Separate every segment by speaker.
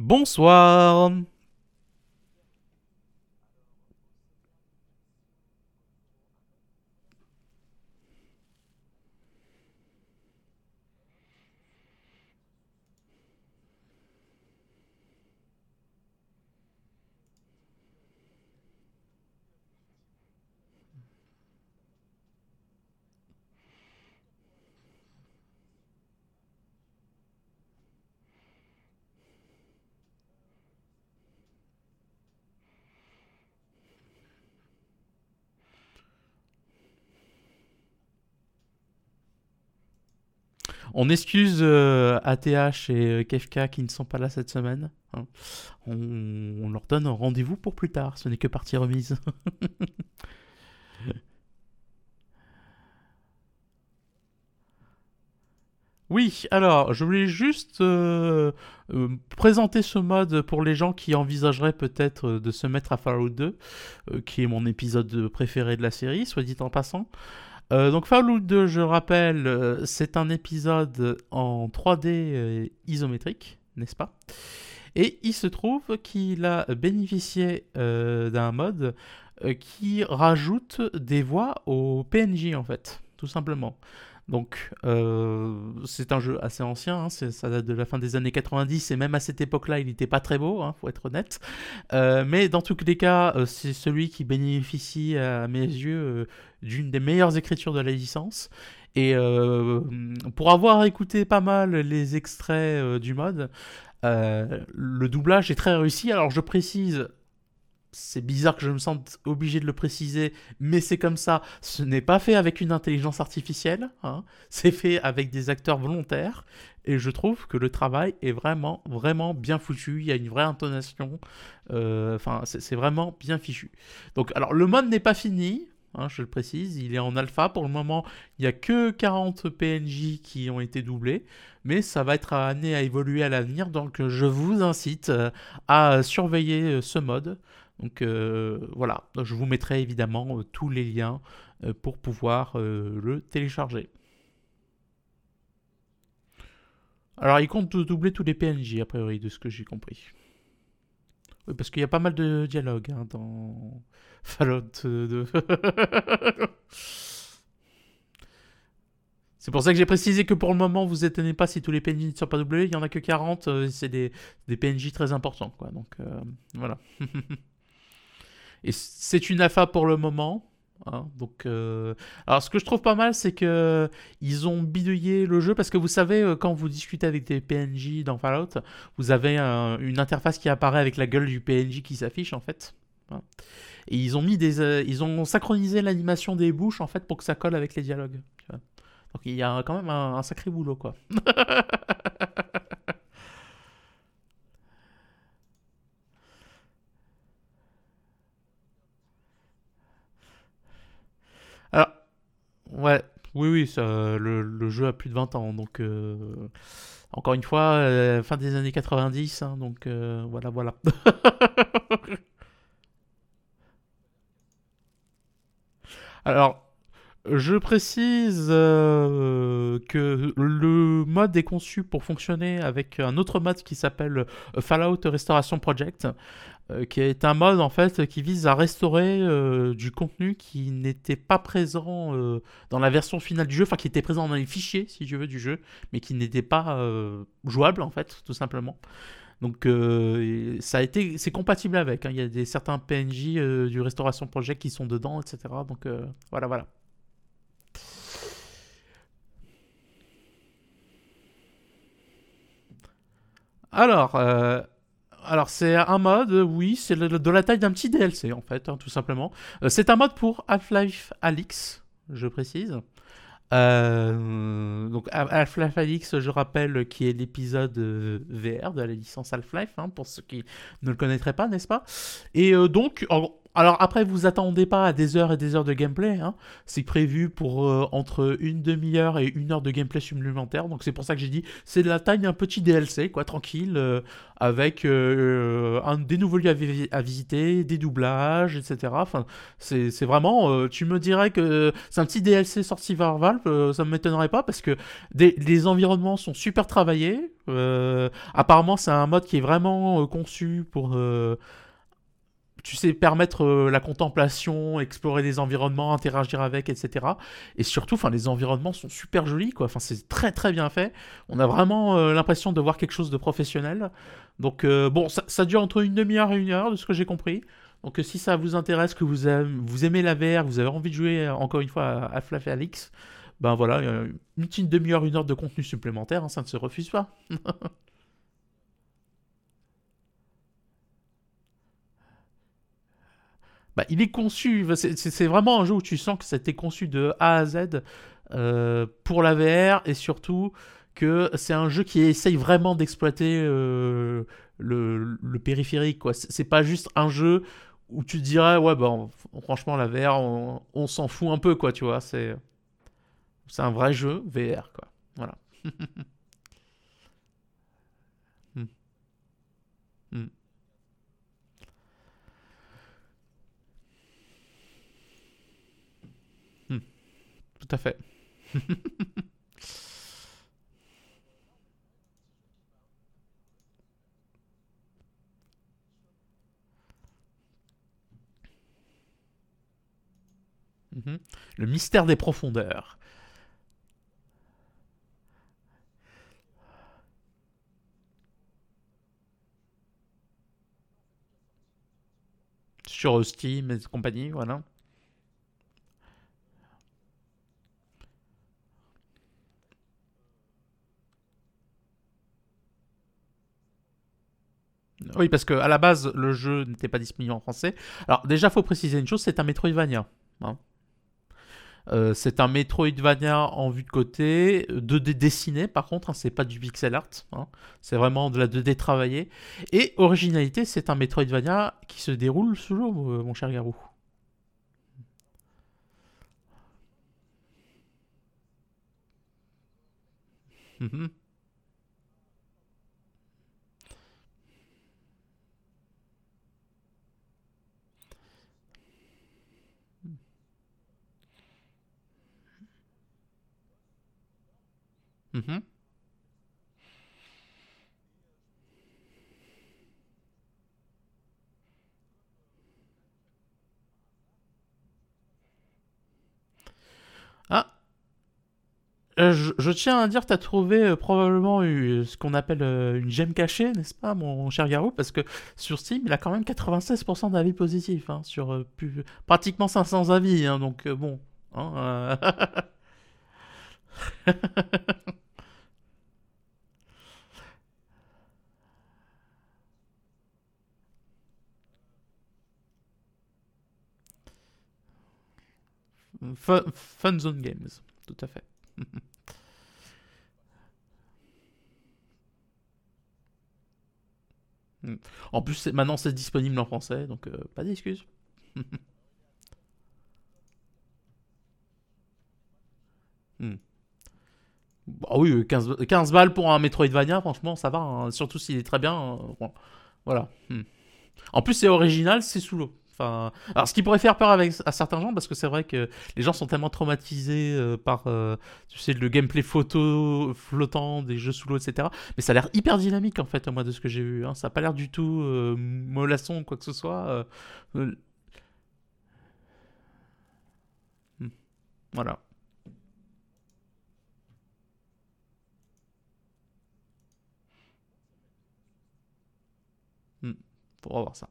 Speaker 1: Bonsoir. On excuse ATH et Kefka qui ne sont pas là cette semaine. hein. On, leur donne un rendez-vous pour plus tard. Ce n'est que partie remise. Oui, alors je voulais juste euh, euh, présenter ce mode pour les gens qui envisageraient peut-être euh, de se mettre à Fallout 2, euh, qui est mon épisode préféré de la série, soit dit en passant. Euh, donc Fallout 2, je rappelle, euh, c'est un épisode en 3D euh, isométrique, n'est-ce pas? Et il se trouve qu'il a bénéficié d'un mode qui rajoute des voix au PNJ en fait, tout simplement. Donc euh, c'est un jeu assez ancien, hein, ça date de la fin des années 90 et même à cette époque-là il n'était pas très beau, hein, faut être honnête. Euh, mais dans tous les cas, euh, c'est celui qui bénéficie à mes yeux d'une des meilleures écritures de la licence. Et pour avoir écouté pas mal les extraits du mode, le doublage est très réussi. Alors je précise, c'est bizarre que je me sente obligé de le préciser, mais c'est comme ça. Ce n'est pas fait avec une intelligence artificielle, hein. c'est fait avec des acteurs volontaires. Et je trouve que le travail est vraiment, vraiment bien foutu. Il y a une vraie intonation. Euh, Enfin, c'est vraiment bien fichu. Donc, alors, le mode n'est pas fini. hein, je le précise, il est en alpha pour le moment. Il n'y a que 40 PNJ qui ont été doublés, mais ça va être amené à évoluer à l'avenir. Donc, je vous incite euh, à surveiller euh, ce mode. Donc euh, voilà, je vous mettrai évidemment euh, tous les liens euh, pour pouvoir le télécharger. Alors il compte dou- doubler tous les PNJ a priori de ce que j'ai compris. Oui, parce qu'il y a pas mal de dialogues hein, dans Fallout 2. C'est pour ça que j'ai précisé que pour le moment, vous étonnez pas si tous les PNJ ne sont pas doublés. Il y en a que 40, euh, c'est des, PNJ très importants. Quoi. Donc voilà. Et c'est une alpha pour le moment. hein, donc, euh, alors, ce que je trouve pas mal, c'est que ils ont bidouillé le jeu parce que vous savez, euh, quand vous discutez avec des PNJ dans Fallout, vous avez un- une interface qui apparaît avec la gueule du PNJ qui s'affiche en fait. Hein. Et ils ont mis des, euh, ils ont synchronisé l'animation des bouches en fait pour que ça colle avec les dialogues. Donc il y a quand même un, un sacré boulot quoi. Alors, ouais, oui, oui, ça, le, jeu a plus de 20 ans, donc euh, encore une fois, euh, fin des années 90, hein, donc euh, voilà, voilà. Alors, je précise que le mode est conçu pour fonctionner avec un autre mode qui s'appelle Fallout Restoration Project, qui est un mode en fait qui vise à restaurer euh, du contenu qui n'était pas présent euh, dans la version finale du jeu, enfin qui était présent dans les fichiers si tu veux du jeu, mais qui n'était pas euh, jouable en fait tout simplement. Donc euh, ça a été, c'est compatible avec. hein. Il y a des certains PNJ euh, du Restoration Project qui sont dedans, etc. Donc euh, voilà, voilà. Alors, euh, alors c'est un mode, oui, c'est de la taille d'un petit DLC en fait, hein, tout simplement. Euh, c'est un mode pour Half-Life Alyx, je précise. Euh, donc Half-Life Alyx, je rappelle, qui est l'épisode euh, VR de la licence Half-Life, hein, pour ceux qui ne le connaîtraient pas, n'est-ce pas? Et donc, en, alors après, vous attendez pas à des heures et des heures de gameplay. Hein. C'est prévu pour euh, entre une demi-heure et une heure de gameplay supplémentaire. Donc c'est pour ça que j'ai dit, c'est de la taille d'un petit DLC, quoi, tranquille, euh, avec euh, un, des nouveaux lieux à, visiter, des doublages, etc. Enfin, c'est vraiment, tu me dirais que c'est un petit DLC sorti par Valve, ça me m'étonnerait pas parce que les environnements sont super travaillés. apparemment, c'est un mode qui est vraiment conçu pour tu sais, permettre euh, la contemplation, explorer des environnements, interagir avec, etc. Et surtout, enfin, les environnements sont super jolis, quoi. Enfin, c'est très très bien fait. On a vraiment euh, l'impression de voir quelque chose de professionnel. Donc, euh, bon, ça, dure entre une demi-heure et une heure, de ce que j'ai compris. Donc, si ça vous intéresse, que vous, aimez, vous aimez la VR, vous avez envie de jouer encore une fois à, à Flash Alix, ben voilà, une petite demi-heure, une heure de contenu supplémentaire, hein, ça ne se refuse pas. Bah, il est conçu, c'est vraiment un jeu où tu sens que été conçu de A à Z euh, pour la VR et surtout que c'est un jeu qui essaye vraiment d'exploiter euh, le, périphérique. C'est pas juste un jeu où tu te dirais, ouais, bah, franchement, la VR, on, s'en fout un peu, quoi, tu vois. C'est un vrai jeu VR, quoi. Voilà. Hmm. Hmm. Tout à fait. Mhm. Le mystère des profondeurs. Sur Steam et compagnie, voilà. Oui, parce que à la base, le jeu n'était pas disponible en français. Alors déjà, faut préciser une chose, c'est un Metroidvania. Hein. Euh, c'est un Metroidvania en vue de côté, 2D dessiné par contre, hein, c'est pas du pixel art, hein. c'est vraiment de la 2D travaillée. Et originalité, c'est un Metroidvania qui se déroule sous l'eau, euh, mon cher Garou. Mhm. Mhm. Ah, euh, je, tiens à dire, tu as trouvé euh, probablement ce qu'on appelle euh, une gemme cachée, n'est-ce pas, mon cher Garou? Parce que sur Steam, il a quand même 96% d'avis positifs, hein, sur pratiquement 500 avis, hein, donc bon. Hein, Fun, Zone Games, tout à fait. en plus, maintenant c'est disponible en français, donc euh, pas d'excuses. hmm. Bah oui, 15, 15, balles pour un Metroidvania, franchement, ça va. Hein. Surtout s'il est très bien. Euh, voilà. Hmm. En plus, c'est original, c'est sous l'eau. Alors, ce qui pourrait faire peur avec, à certains gens, parce que c'est vrai que les gens sont tellement traumatisés euh, par euh, tu sais, le gameplay photo flottant des jeux sous l'eau, etc. Mais ça a l'air hyper dynamique, en fait, moi, de ce que j'ai vu. Hein. Ça n'a pas l'air du tout mollasson ou quoi que ce soit. Hmm. Voilà. pour voir ça.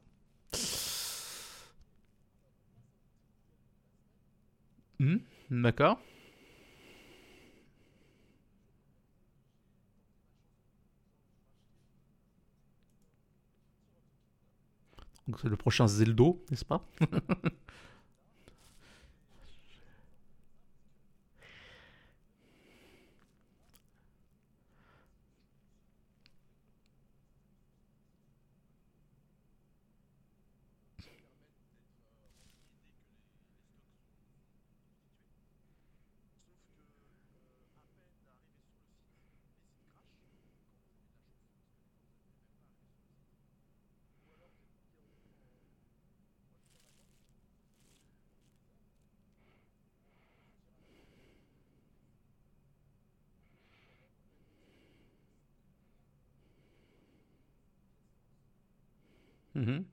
Speaker 1: Hmm, d'accord. Donc c'est le prochain Zeldo, n'est-ce pas
Speaker 2: Mhm.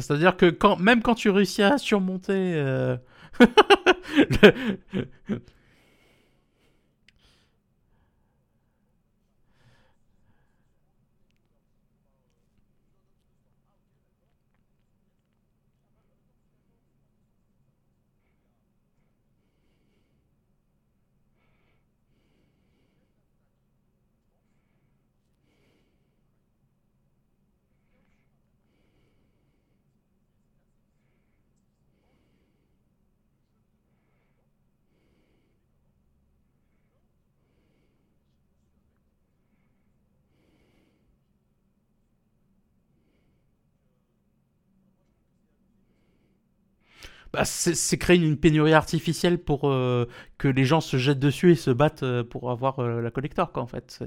Speaker 2: C'est-à-dire que quand, même quand tu réussis à surmonter euh, bah, c'est créer une pénurie artificielle pour euh, que les gens se jettent dessus et se battent euh, pour avoir euh, la collector, quoi, en fait.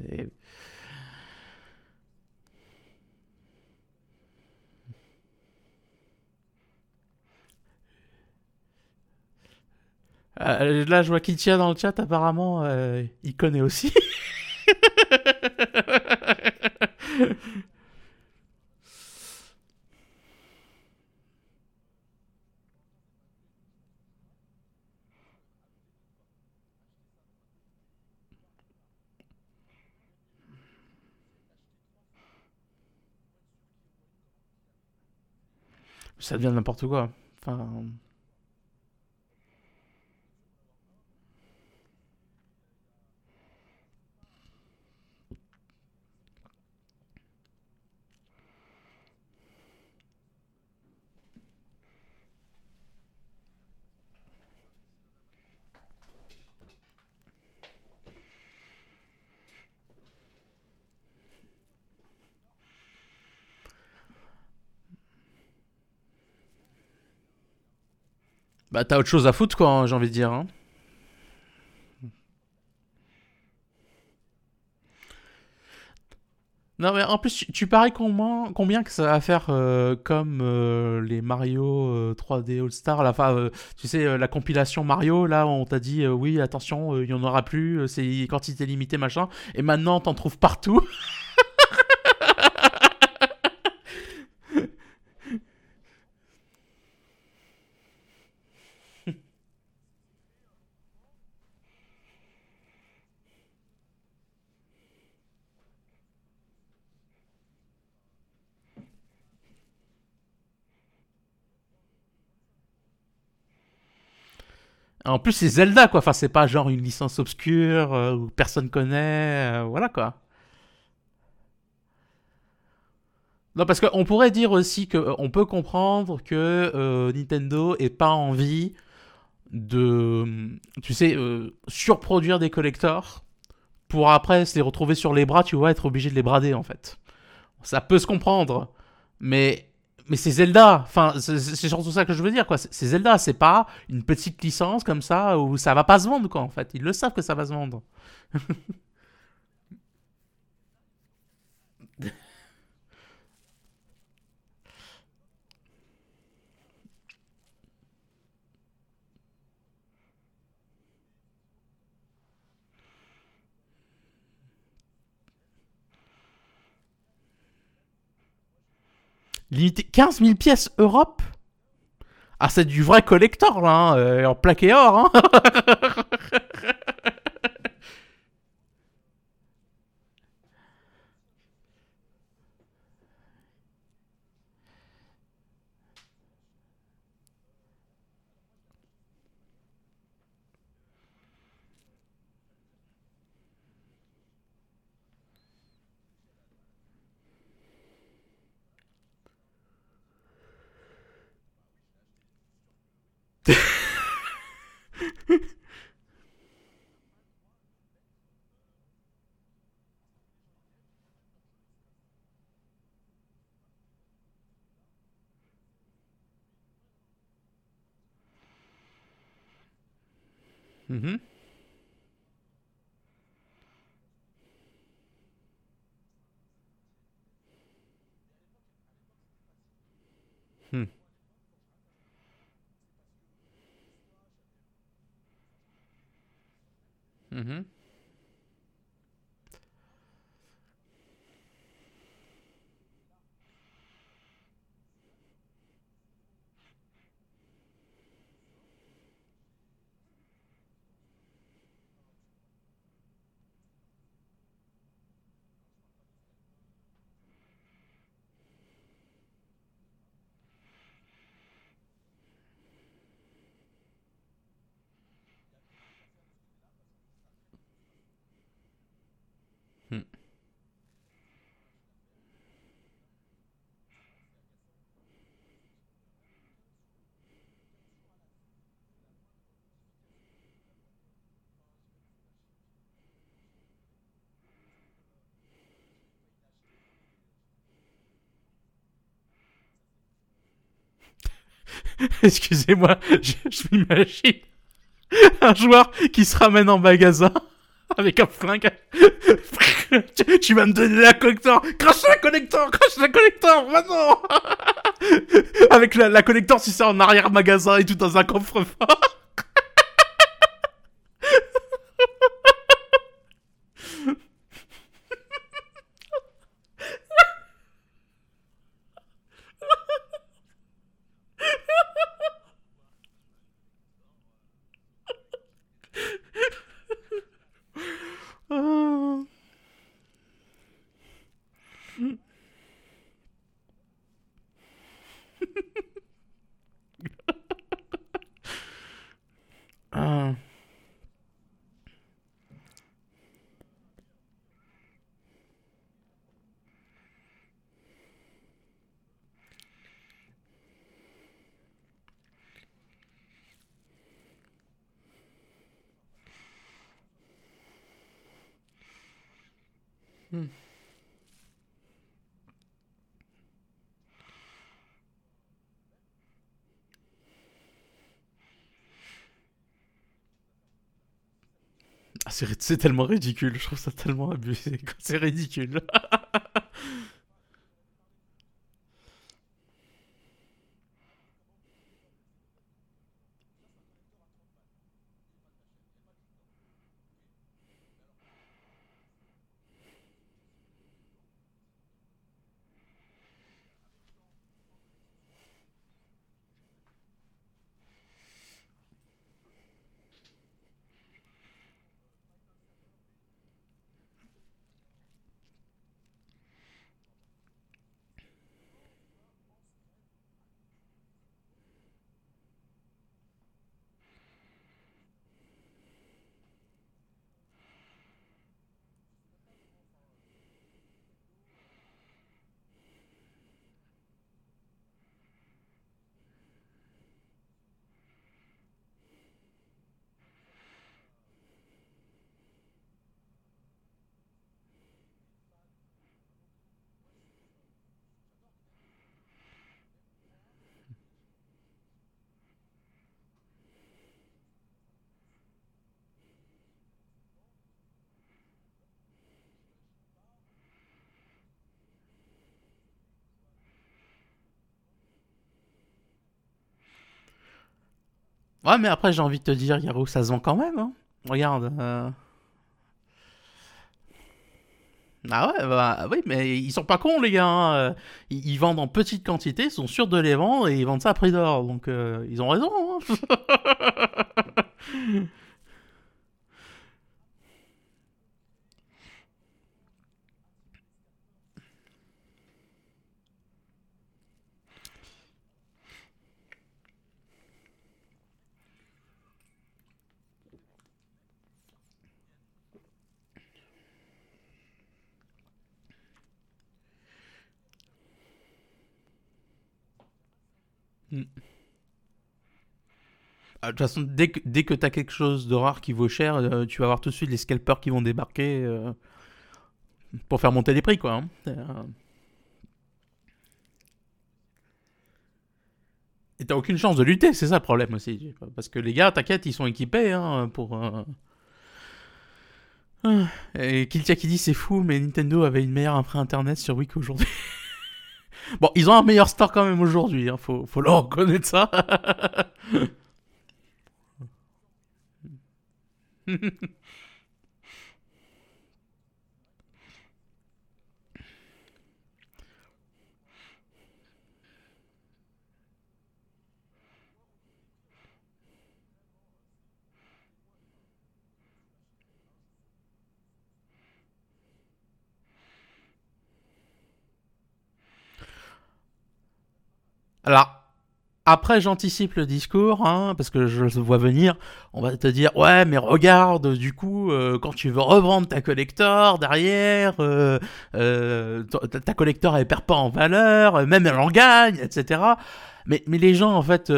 Speaker 2: Là, je vois tient dans le chat, apparemment, il connaît aussi. Ça devient n'importe quoi. Bah, t'as autre chose à foutre, quoi, hein, j'ai envie de dire. hein. Non, mais en plus, tu, tu paries combien, que ça va faire euh, comme euh, les Mario euh, 3D All-Star, la, euh, tu sais, euh, la compilation Mario, là, on t'a dit, euh, oui, attention, euh, il y en aura plus, euh, c'est quantité limitée, machin, et maintenant, t'en trouves partout? En plus, c'est Zelda, quoi, enfin, c'est pas genre une licence obscure euh, où personne connaît, euh, voilà, quoi. Non, parce qu'on pourrait dire aussi qu'on peut comprendre que euh, Nintendo ait pas envie de, tu sais, euh, surproduire des collectors pour après se les retrouver sur les bras, tu vois, être obligé de les brader en fait. Ça peut se comprendre, mais mais c'est Zelda. Enfin, c'est surtout ça que je veux dire, quoi. C'est Zelda, c'est pas une petite licence comme ça où ça va pas se vendre, quoi. En fait, ils le savent que ça va se vendre. Limité 15 000 pièces Europe. Ah, c'est du vrai collector là, hein, euh, en plaqué or. Hein. Mhm. Hmm. Mhm. Hmm. Excusez-moi, je, je m'imagine un joueur qui se ramène en magasin avec un flingue. tu, vas me donner la connector Crache la connector Crache la connector Maintenant Avec la, la connector, si c'est en arrière-magasin et tout dans un coffre-fort. Ah. Ah. Hmm. Ah, c'est tellement ridicule, je trouve ça tellement abusé. C'est ridicule. Ouais, mais après, j'ai envie de te dire, Yaro, ça se vend quand même. Hein. Regarde. euh. Ah ouais, bah oui, mais ils sont pas cons, les gars. hein. Euh, Ils, vendent en petite quantité, ils sont sûrs de les vendre et ils vendent ça à prix d'or. Donc, euh, ils ont raison. hein. Mm. Ah, De toute façon, dès que, dès que t'as quelque chose de rare qui vaut cher, euh, tu vas avoir tout de suite les scalpers qui vont débarquer euh, pour faire monter les prix, quoi. hein. Euh,
Speaker 1: Et t'as aucune chance de lutter, c'est ça le problème aussi. Parce que les gars, t'inquiète, ils sont équipés hein, pour. Et Kiltia qui dit c'est fou, mais Nintendo avait une meilleure après internet sur Wii qu'aujourd'hui. bon, ils ont un meilleur store quand même aujourd'hui, hein, faut, faut leur reconnaître ça. Alors, après, j'anticipe le discours, hein, parce que je le vois venir. On va te dire, ouais, mais regarde, du coup, euh, quand tu veux revendre ta collector derrière, euh, euh, ta collector elle perd pas en valeur, même elle en gagne, etc. Mais, mais les gens, en fait,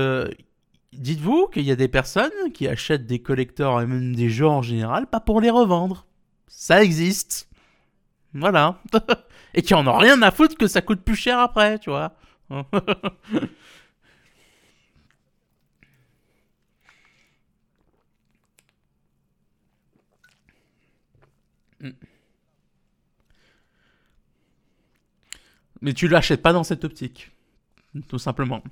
Speaker 1: dites-vous qu'il y a des personnes qui achètent des collectors et même des jeux en général, pas pour les revendre. Ça existe. Voilà. et qui en ont rien à foutre que ça coûte plus cher après, tu vois. Mais tu l'achètes pas dans cette optique, tout simplement.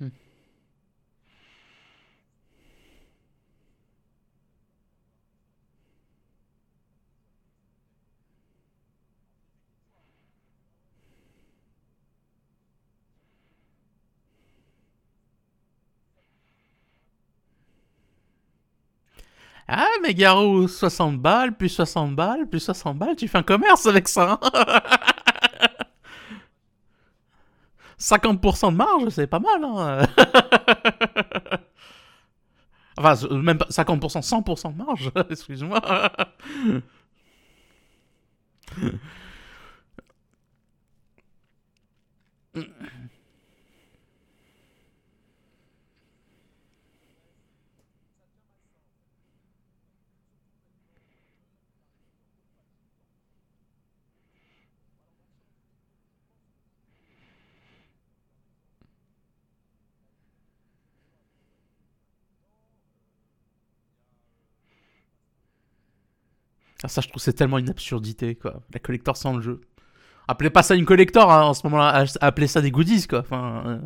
Speaker 1: Mhm. Ah, mais Garou, 60 balles, plus 60 balles, plus 60 balles, tu fais un commerce avec ça. Hein? 50% de marge, c'est pas mal. Hein enfin, même pas 50%, 100% de marge, excuse-moi. Ça, je trouve c'est tellement une absurdité, quoi. La collector sans le jeu. Appelez pas ça une collector hein, en ce moment-là, appelez ça des goodies, quoi. Enfin. Euh.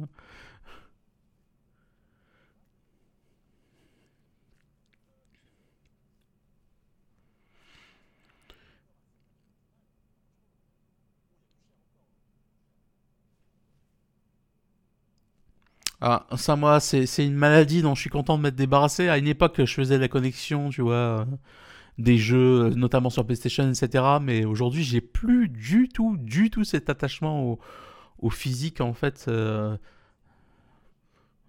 Speaker 1: Ah, ça, moi, c'est une maladie dont je suis content de m'être débarrassé. À une époque, je faisais la connexion, tu vois des jeux, notamment sur PlayStation, etc. Mais aujourd'hui, j'ai plus du tout, du tout cet attachement au, physique, en fait. Euh,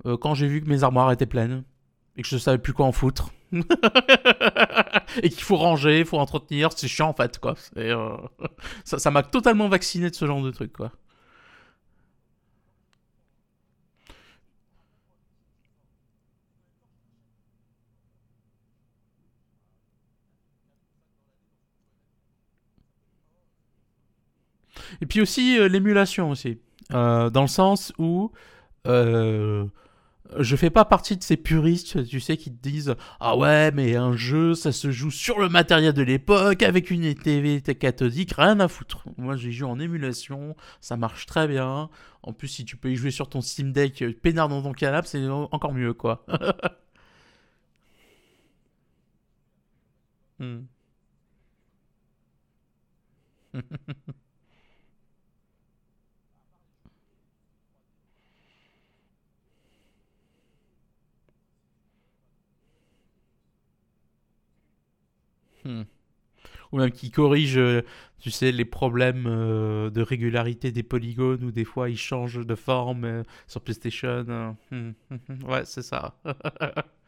Speaker 1: euh, quand j'ai vu que mes armoires étaient pleines et que je savais plus quoi en foutre. et qu'il faut ranger, il faut entretenir, c'est chiant en fait, quoi. Euh, ça m'a totalement vacciné de ce genre de truc, quoi. Et puis aussi euh, l'émulation aussi. Euh, dans le sens où euh, je fais pas partie de ces puristes, tu sais, qui te disent Ah ouais, mais un jeu, ça se joue sur le matériel de l'époque, avec une TV cathodique, rien à foutre. Moi, j'ai joué en émulation, ça marche très bien. En plus, si tu peux y jouer sur ton Steam Deck peinard dans ton canapé, c'est encore mieux, quoi. hmm. Hmm. Ou même qui corrige, euh, tu sais, les problèmes euh, de régularité des polygones, ou des fois ils changent de forme euh, sur PlayStation. Hmm, hmm, ouais, c'est ça.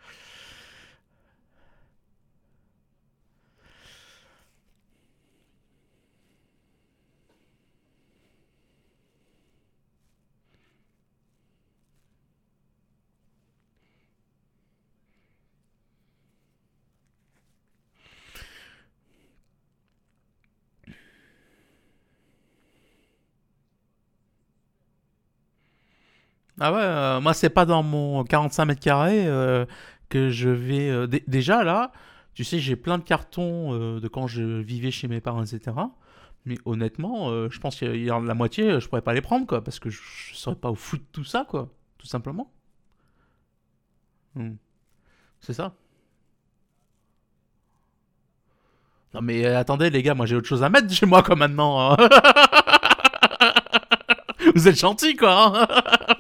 Speaker 1: Ah ouais, euh, moi c'est pas dans mon 45 mètres carrés euh, que je vais... euh, dé- déjà là, tu sais, j'ai plein de cartons de quand je vivais chez mes parents, etc. Mais honnêtement, je pense qu'il y a la moitié, je pourrais pas les prendre, quoi, parce que je, je serais pas au foot de tout ça, quoi, tout simplement. Hmm. C'est ça. Non mais attendez les gars, moi j'ai autre chose à mettre chez moi, quoi, maintenant. hein. Vous êtes gentils, quoi. hein.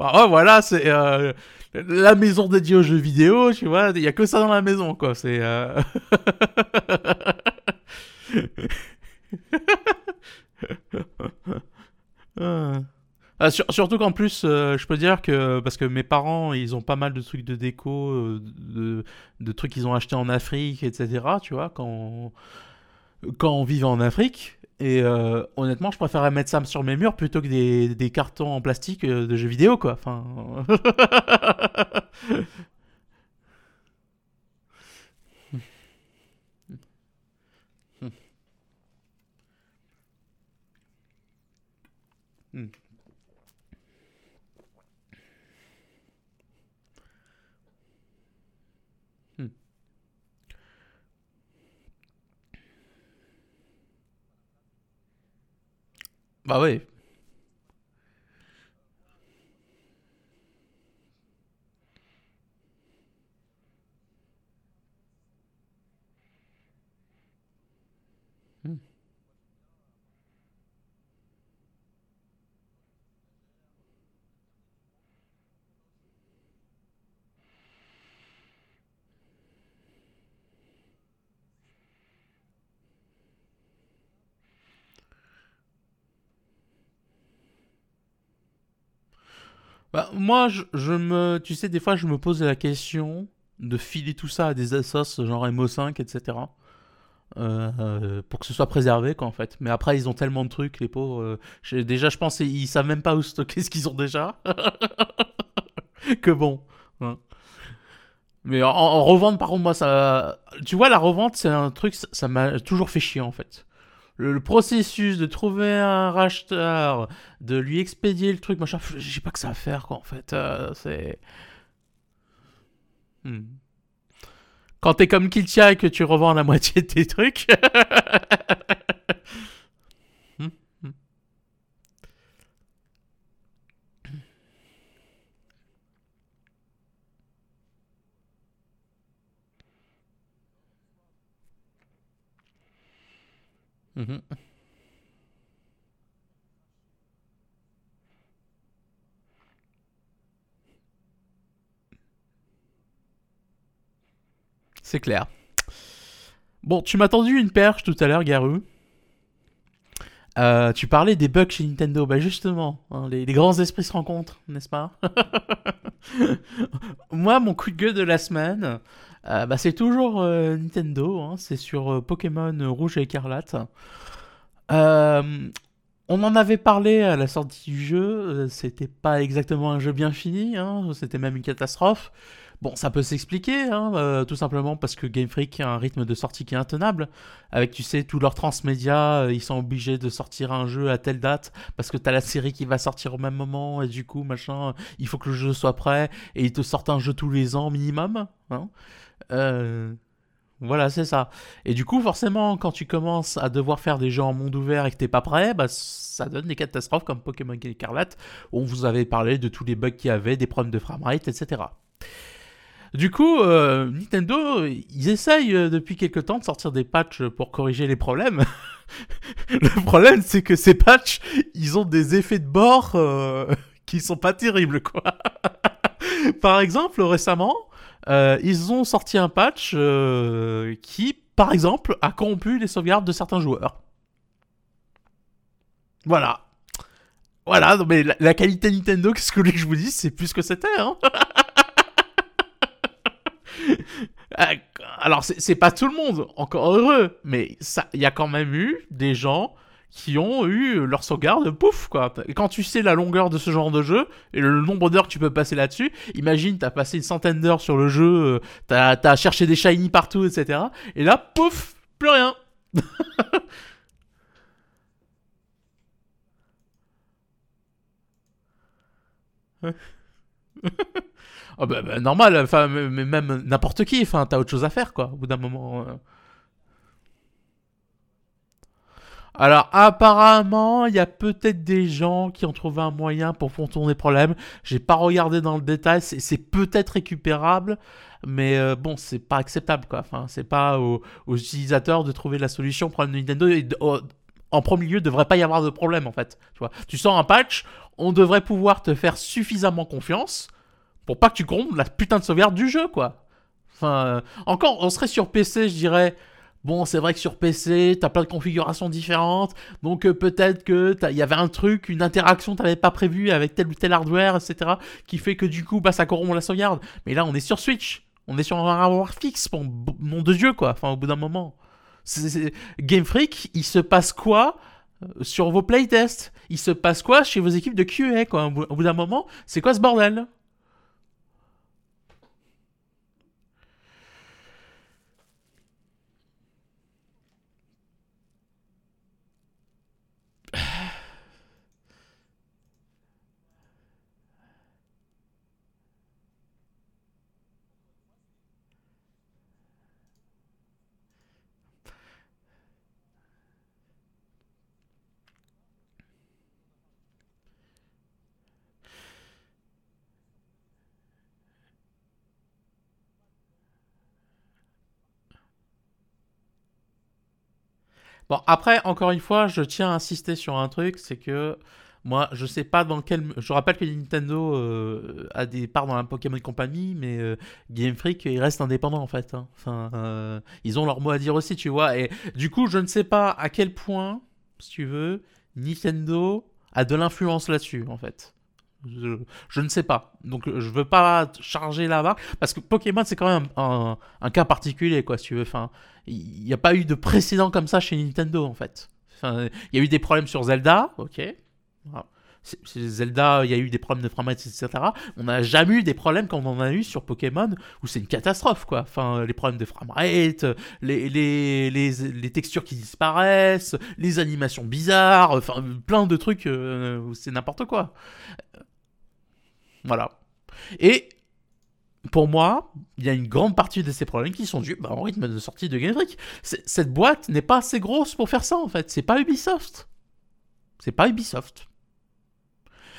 Speaker 1: Ah voilà, c'est euh, la maison dédiée aux jeux vidéo, tu vois, il y a que ça dans la maison, quoi. C'est. euh, Ah. Sur- surtout qu'en plus, euh, je peux dire que parce que mes parents, ils ont pas mal de trucs de déco, de, de trucs qu'ils ont achetés en Afrique, etc. Tu vois, quand quand on vivait en Afrique. Et euh, honnêtement, je préférerais mettre ça sur mes murs plutôt que des, cartons en plastique euh, de jeux vidéo, quoi. Bah ouais. Bah, moi, je, me, tu sais, des fois, je me pose la question de filer tout ça à des assos genre MO5, etc. euh, pour que ce soit préservé, quoi, en fait. Mais après, ils ont tellement de trucs, les pauvres. euh, déjà, je pense qu'ils savent même pas où stocker ce qu'ils ont déjà. que bon. hein. Mais en, en revente, par contre, moi, ça. Tu vois, la revente, c'est un truc, ça m'a toujours fait chier, en fait. Le, processus de trouver un racheteur, de lui expédier le truc, machin, j'ai pas que ça à faire, quoi, en fait. Euh, c'est. Hmm. Quand t'es comme Kiltia et que tu revends la moitié de tes trucs. Hmm, hmm. Mhm. C'est clair. Bon, tu m'as tendu une perche tout à l'heure, Garou. Euh, tu parlais des bugs chez Nintendo. Bah justement, hein, les, les grands esprits se rencontrent, n'est-ce pas? Moi, mon coup de gueule de la semaine, euh, bah, c'est toujours euh, Nintendo. hein, c'est sur euh, Pokémon Rouge et Écarlate. On en avait parlé à la sortie du jeu. C'était pas exactement un jeu bien fini. hein, C'était même une catastrophe. Bon, ça peut s'expliquer, hein, euh, tout simplement parce que Game Freak a un rythme de sortie qui est intenable. Avec, tu sais, tous leurs transmédia, euh, ils sont obligés de sortir un jeu à telle date parce que t'as la série qui va sortir au même moment et du coup, machin, il faut que le jeu soit prêt et ils te sortent un jeu tous les ans minimum. hein. Euh, voilà, c'est ça. Et du coup, forcément, quand tu commences à devoir faire des jeux en monde ouvert et que t'es pas prêt, bah, ça donne des catastrophes comme Pokémon Écarlate, où on vous avait parlé de tous les bugs qu'il y avait, des problèmes de framerate, etc. Du coup, euh, Nintendo, ils essayent euh, depuis quelques temps de sortir des patchs pour corriger les problèmes. Le problème, c'est que ces patchs, ils ont des effets de bord euh, qui sont pas terribles, quoi. Par exemple, récemment, euh, ils ont sorti un patch euh, qui, par exemple, a corrompu les sauvegardes de certains joueurs. Voilà. Voilà, non, mais la, qualité Nintendo, qu'est-ce que je vous dise, c'est plus que c'était, hein. Euh, Alors, c'est pas tout le monde, encore heureux, mais il y a quand même eu des gens qui ont eu leur sauvegarde, pouf, quoi. Et quand tu sais la longueur de ce genre de jeu, et le nombre d'heures que tu peux passer là-dessus, imagine, t'as passé une centaine d'heures sur le jeu, euh, t'as as cherché des shiny partout, etc. Et là, pouf, plus rien. oh bah, bah, normal, enfin, mais même n'importe qui, enfin, t'as autre chose à faire, quoi, au bout d'un moment. euh. Alors, apparemment, il y a peut-être des gens qui ont trouvé un moyen pour contourner le problème. J'ai pas regardé dans le détail, c'est peut-être récupérable, mais euh, bon, c'est pas acceptable, quoi. Enfin, c'est pas aux, utilisateurs de trouver la solution au problème de Nintendo. Oh, en premier lieu, devrait pas y avoir de problème, en fait. Tu vois, tu sors un patch, on devrait pouvoir te faire suffisamment confiance pour pas que tu corrompes la putain de sauvegarde du jeu, quoi. Enfin, euh, encore, on serait sur PC, je dirais. Bon, c'est vrai que sur PC, t'as plein de configurations différentes, donc euh, peut-être que il y avait un truc, une interaction t'avais pas prévue avec tel ou tel hardware, etc., qui fait que du coup, bah, ça corrompt la sauvegarde. Mais là, on est sur Switch, on est sur un hardware fixe, mon, mon de Dieu, quoi. Enfin, au bout d'un moment, C'est- c'est- Game Freak, il se passe quoi euh, sur vos playtests? Il se passe quoi chez vos équipes de QA, quoi? Au bout d'un moment, c'est quoi ce bordel? Bon, après, encore une fois, je tiens à insister sur un truc, c'est que moi, je sais pas dans quel. Je rappelle que Nintendo euh, a des parts dans la Pokémon Company, mais euh, Game Freak, ils restent indépendants en fait. hein. Enfin, euh, ils ont leur mot à dire aussi, tu vois. Et du coup, je ne sais pas à quel point, si tu veux, Nintendo a de l'influence là-dessus, en fait. Je, ne sais pas. Donc, je veux pas charger la barre. Parce que Pokémon, c'est quand même un, cas particulier, quoi, si tu veux. Enfin, il n'y a pas eu de précédent comme ça chez Nintendo, en fait. Enfin, il y a eu des problèmes sur Zelda, ok. Zelda, il y a eu des problèmes de framerate, etc. On n'a jamais eu des problèmes comme on en a eu sur Pokémon, où c'est une catastrophe, quoi. Enfin, les problèmes de framerate, les, les, les, les textures qui disparaissent, les animations bizarres, enfin, plein de trucs euh, où c'est n'importe quoi. Voilà. Et pour moi, il y a une grande partie de ces problèmes qui sont dus bah, au rythme de sortie de Game Freak. Cette boîte n'est pas assez grosse pour faire ça, en fait. C'est pas Ubisoft. C'est pas Ubisoft.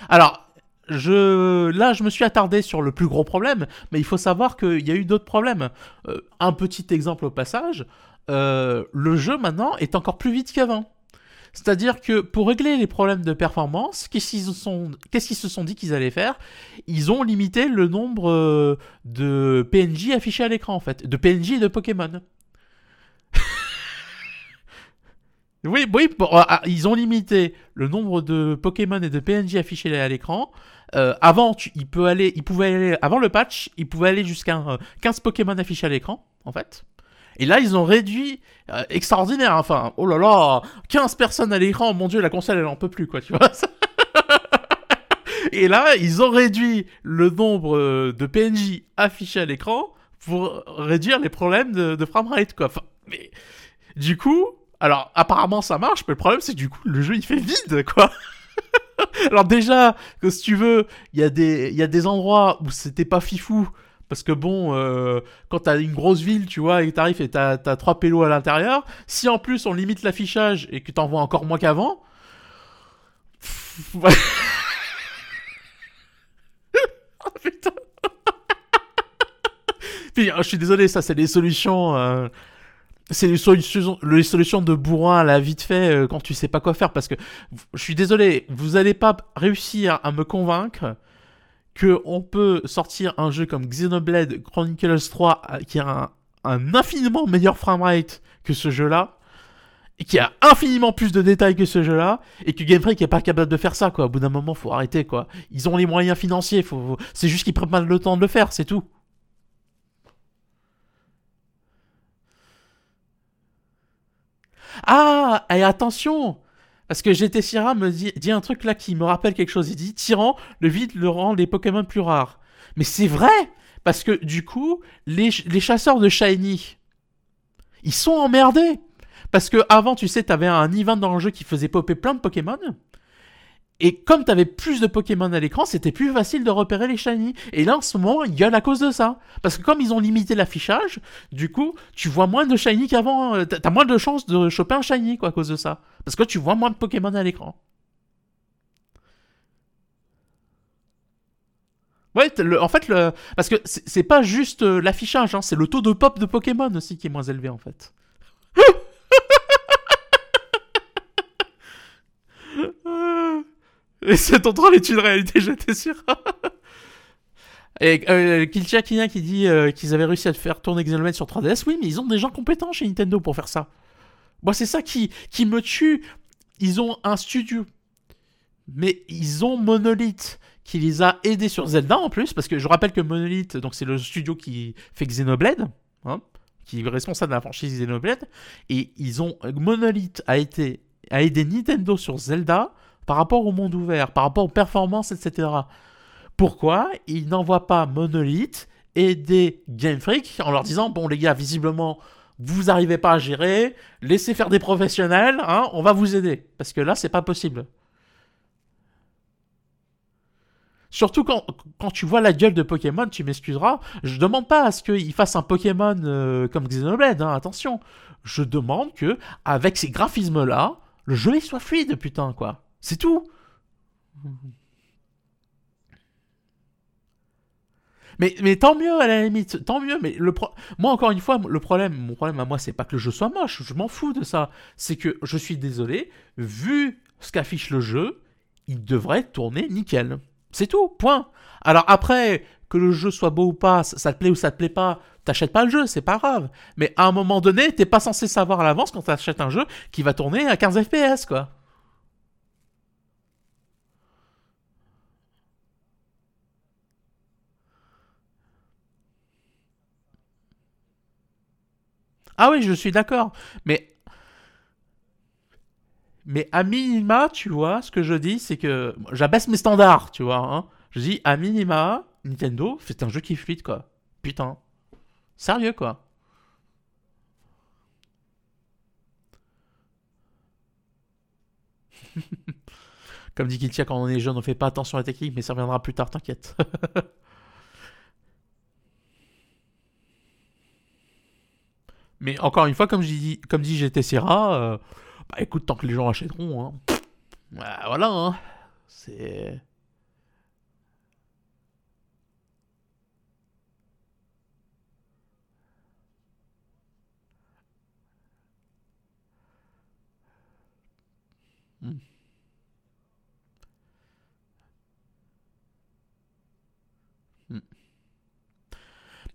Speaker 1: Alors, là, je me suis attardé sur le plus gros problème, mais il faut savoir qu'il y a eu d'autres problèmes. Euh, un petit exemple au passage, euh, le jeu maintenant est encore plus vite qu'avant. C'est-à-dire que pour régler les problèmes de performance, qu'est-ce qu'ils se sont dit qu'ils allaient faire? Ils ont limité le nombre euh, de PNJ affichés à l'écran, en fait. De PNJ et de Pokémon. Oui, oui, bon, ah, ils ont limité le nombre de Pokémon et de PNJ affichés à l'écran. Euh, avant, le patch, il pouvait aller jusqu'à euh, 15 Pokémon affichés à l'écran, en fait. Et là, ils ont réduit, euh, extraordinaire, enfin, oh là là, 15 personnes à l'écran, mon dieu, la console, elle en peut plus, quoi, tu vois. Et là, ils ont réduit le nombre euh, de PNJ affichés à l'écran pour réduire les problèmes de, de framerate, quoi. Mais du coup, alors apparemment ça marche, mais le problème c'est que du coup le jeu il fait vide, quoi. alors déjà, que si tu veux, il y, a des- il y a des endroits où c'était pas fifou. Parce que bon, euh, quand t'as une grosse ville, tu vois, et t'arrives et t'as, t'as trois pélos à l'intérieur, si en plus on limite l'affichage et que t'en vois encore moins qu'avant. Oh, putain. Puis, euh, je suis désolé, ça c'est des solutions. euh, c'est les solutions, les solutions de bourrin à la vite fait euh, quand tu sais pas quoi faire. Parce que je suis désolé, vous allez pas réussir à me convaincre que on peut sortir un jeu comme Xenoblade Chronicles 3 euh, qui a un, infiniment meilleur framerate que ce jeu-là. Et qui a infiniment plus de détails que ce jeu-là, et que Game Freak est pas capable de faire ça, quoi. Au bout d'un moment, faut arrêter, quoi. Ils ont les moyens financiers, c'est juste qu'ils prennent pas le temps de le faire, c'est tout. Ah, et attention Parce que GT Sierra me dit, un truc là qui me rappelle quelque chose. Il dit Tyran, le vide le rend les Pokémon plus rares. Mais c'est vrai Parce que du coup, les, les chasseurs de Shiny, ils sont emmerdés. Parce que avant, tu sais, t'avais un event dans le jeu qui faisait popper plein de Pokémon. Et comme tu avais plus de Pokémon à l'écran, c'était plus facile de repérer les shiny. Et là, en ce moment, ils gueulent à cause de ça. Parce que comme ils ont limité l'affichage, du coup, tu vois moins de shiny qu'avant. Euh, t'as moins de chances de choper un shiny, quoi, à cause de ça. Parce que tu vois moins de Pokémon à l'écran. Ouais, en fait, parce que c'est pas juste euh, l'affichage, hein, c'est le taux de pop de Pokémon aussi qui est moins élevé, en fait. Et c'est en train est une réalité, j'étais sûr. Et euh, qui dit euh, qu'ils avaient réussi à faire tourner Xenoblade sur 3DS. Oui, mais ils ont des gens compétents chez Nintendo pour faire ça. Moi, c'est ça qui, me tue. Ils ont un studio. Mais ils ont Monolith qui les a aidés sur Zelda en plus. Parce que je rappelle que Monolith, donc c'est le studio qui fait Xenoblade. Hein, qui est responsable de la franchise Xenoblade. Et ils ont. Monolith a, été, a aidé Nintendo sur Zelda par rapport au monde ouvert, par rapport aux performances, etc. Pourquoi ils n'envoient pas Monolith aider Game Freak en leur disant bon les gars visiblement vous n'arrivez pas à gérer, laissez faire des professionnels, hein, on va vous aider parce que là c'est pas possible. Surtout quand, tu vois la gueule de Pokémon, tu m'excuseras, je demande pas à ce qu'il fasse un Pokémon euh, comme Xenoblade, hein, attention. Je demande que, avec ces graphismes-là, le jeu soit fluide, putain, quoi. C'est tout. Mais, tant mieux à la limite, tant mieux. Mais le moi encore une fois, le problème, mon problème à moi, c'est pas que le jeu soit moche. Je m'en fous de ça. C'est que je suis désolé. Vu ce qu'affiche le jeu, il devrait tourner nickel. C'est tout. Point. Alors après, que le jeu soit beau ou pas, ça te plaît ou ça te plaît pas, t'achètes pas le jeu, c'est pas grave. Mais à un moment donné, t'es pas censé savoir à l'avance quand t'achètes un jeu qui va tourner à 15 FPS, quoi. Ah oui, je suis d'accord. Mais. Mais à minima, tu vois, ce que je dis, c'est que. J'abaisse mes standards, tu vois. Hein. Je dis, à minima, Nintendo, c'est un jeu qui fluide, quoi. Putain. Sérieux, quoi. Comme dit Kiltia, quand on est jeune, on fait pas attention à la technique, mais ça reviendra plus tard, t'inquiète. Mais encore une fois, comme, dis, comme dit GT Serra, euh, bah écoute, tant que les gens achèteront, hein, bah, voilà, hein, c'est.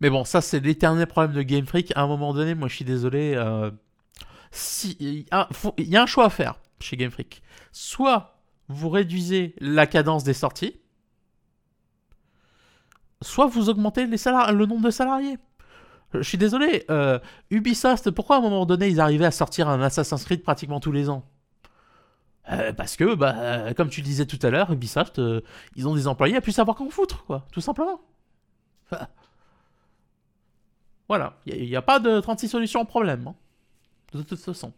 Speaker 1: Mais bon, ça, c'est l'éternel problème de Game Freak. À un moment donné, moi, je suis désolé. Euh, il y, a un choix à faire chez Game Freak. Soit vous réduisez la cadence des sorties, soit vous augmentez le nombre de salariés. Je suis désolé, euh, Ubisoft, pourquoi à un moment donné ils arrivaient à sortir un Assassin's Creed pratiquement tous les ans? Euh, Parce que, bah, comme tu disais tout à l'heure, Ubisoft, ils ont des employés à plus savoir qu'en foutre, quoi, tout simplement. Voilà, il n'y a, pas de 36 solutions au problème. Hein. De toute façon.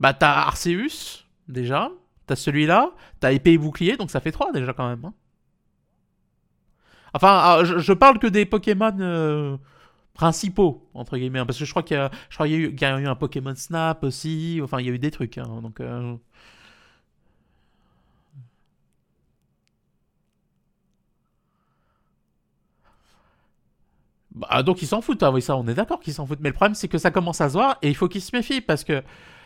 Speaker 1: Bah t'as Arceus, déjà. T'as celui-là. T'as épée et bouclier, donc ça fait 3 déjà quand même. Hein. Enfin, ah, je, parle que des Pokémon euh, principaux, entre guillemets. Hein, parce que je crois qu'il y, a eu un Pokémon Snap aussi. Enfin, il y a eu des trucs. donc... Euh, Bah, donc ils s'en foutent, ah oui, ça on est d'accord qu'ils s'en foutent. Mais le problème c'est que ça commence à se voir et il faut qu'ils se méfient parce que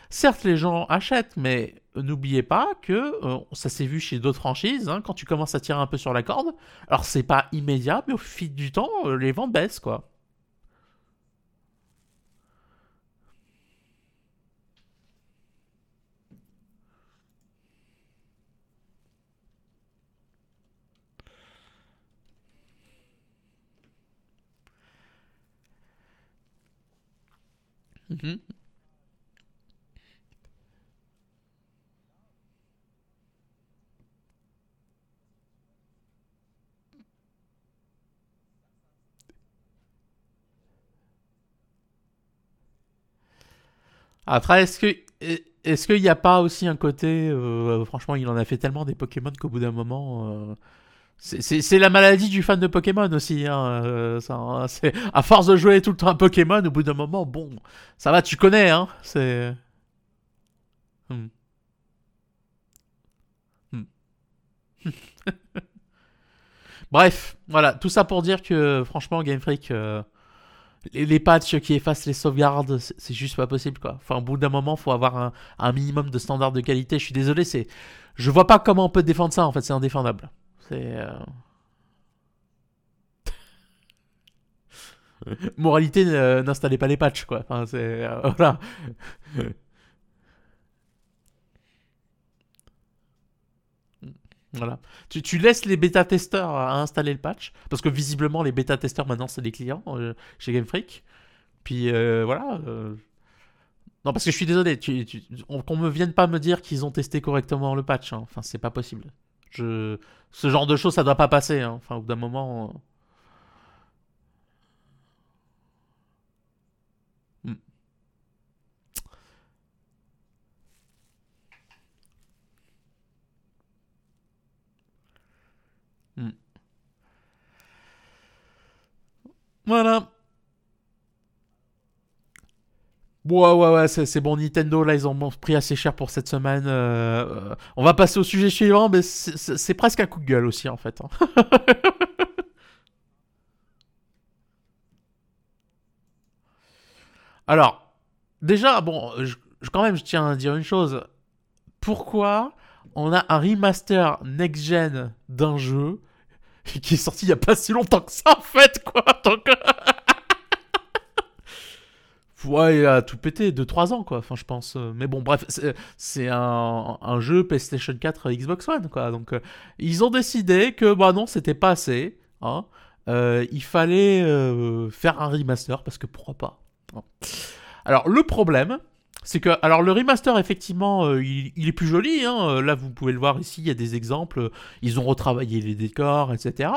Speaker 1: certes les gens achètent, mais n'oubliez pas que euh, ça s'est vu chez d'autres franchises, hein, quand tu commences à tirer un peu sur la corde, alors c'est pas immédiat, mais au fil du temps, euh, les ventes baissent quoi. Mhm. Après, est-ce que Est-ce qu'il n'y a pas aussi un côté. franchement, il en a fait tellement des Pokémon qu'au bout d'un moment. C'est la maladie du fan de Pokémon aussi. Hein, ça, à force de jouer tout le temps à Pokémon, au bout d'un moment, bon, ça va, tu connais. Hein, c'est. Hmm. Hmm. Bref, voilà, tout ça pour dire que franchement, Game Freak, euh, les, patchs qui effacent les sauvegardes, c'est juste pas possible. Enfin, au bout d'un moment, faut avoir un, minimum de standard de qualité. Je suis désolé, c'est, je vois pas comment on peut défendre ça en fait, c'est indéfendable. C'est. Euh, Moralité, n'installez pas les patchs quoi. Enfin, c'est. Euh, voilà. Tu, laisses les bêta-testeurs installer le patch, parce que visiblement les bêta-testeurs maintenant c'est des clients euh, chez Game Freak. Puis voilà. Non, parce que je suis désolé, qu'on me vienne pas me dire qu'ils ont testé correctement le patch. Hein. Enfin, c'est pas possible. Je... Ce genre de choses, ça doit pas passer. Hein. Enfin, au bout d'un moment. Hmm. Voilà. Ouais, ouais, ouais, c'est bon. Nintendo, là, ils ont pris assez cher pour cette semaine. Euh, euh, on va passer au sujet suivant, mais c'est presque un coup de gueule aussi, en fait. Hein. Alors, déjà, bon, je, quand même, je tiens à dire une chose. Pourquoi on a un remaster next-gen d'un jeu qui est sorti il y a pas si longtemps que ça, en fait, quoi. Donc... ouais, il a tout pété, 2-3 ans, quoi. Enfin, je pense. Mais bon, bref, c'est un, jeu PlayStation 4 Xbox One, quoi. Donc, euh, ils ont décidé que, bah non, c'était pas assez. Hein. Euh, il fallait euh, faire un remaster, parce que pourquoi pas. Hein. Alors, le problème, c'est que, alors le remaster, effectivement, euh, il, est plus joli. Hein. Euh, là, vous pouvez le voir ici, il y a des exemples. Ils ont retravaillé les décors, etc.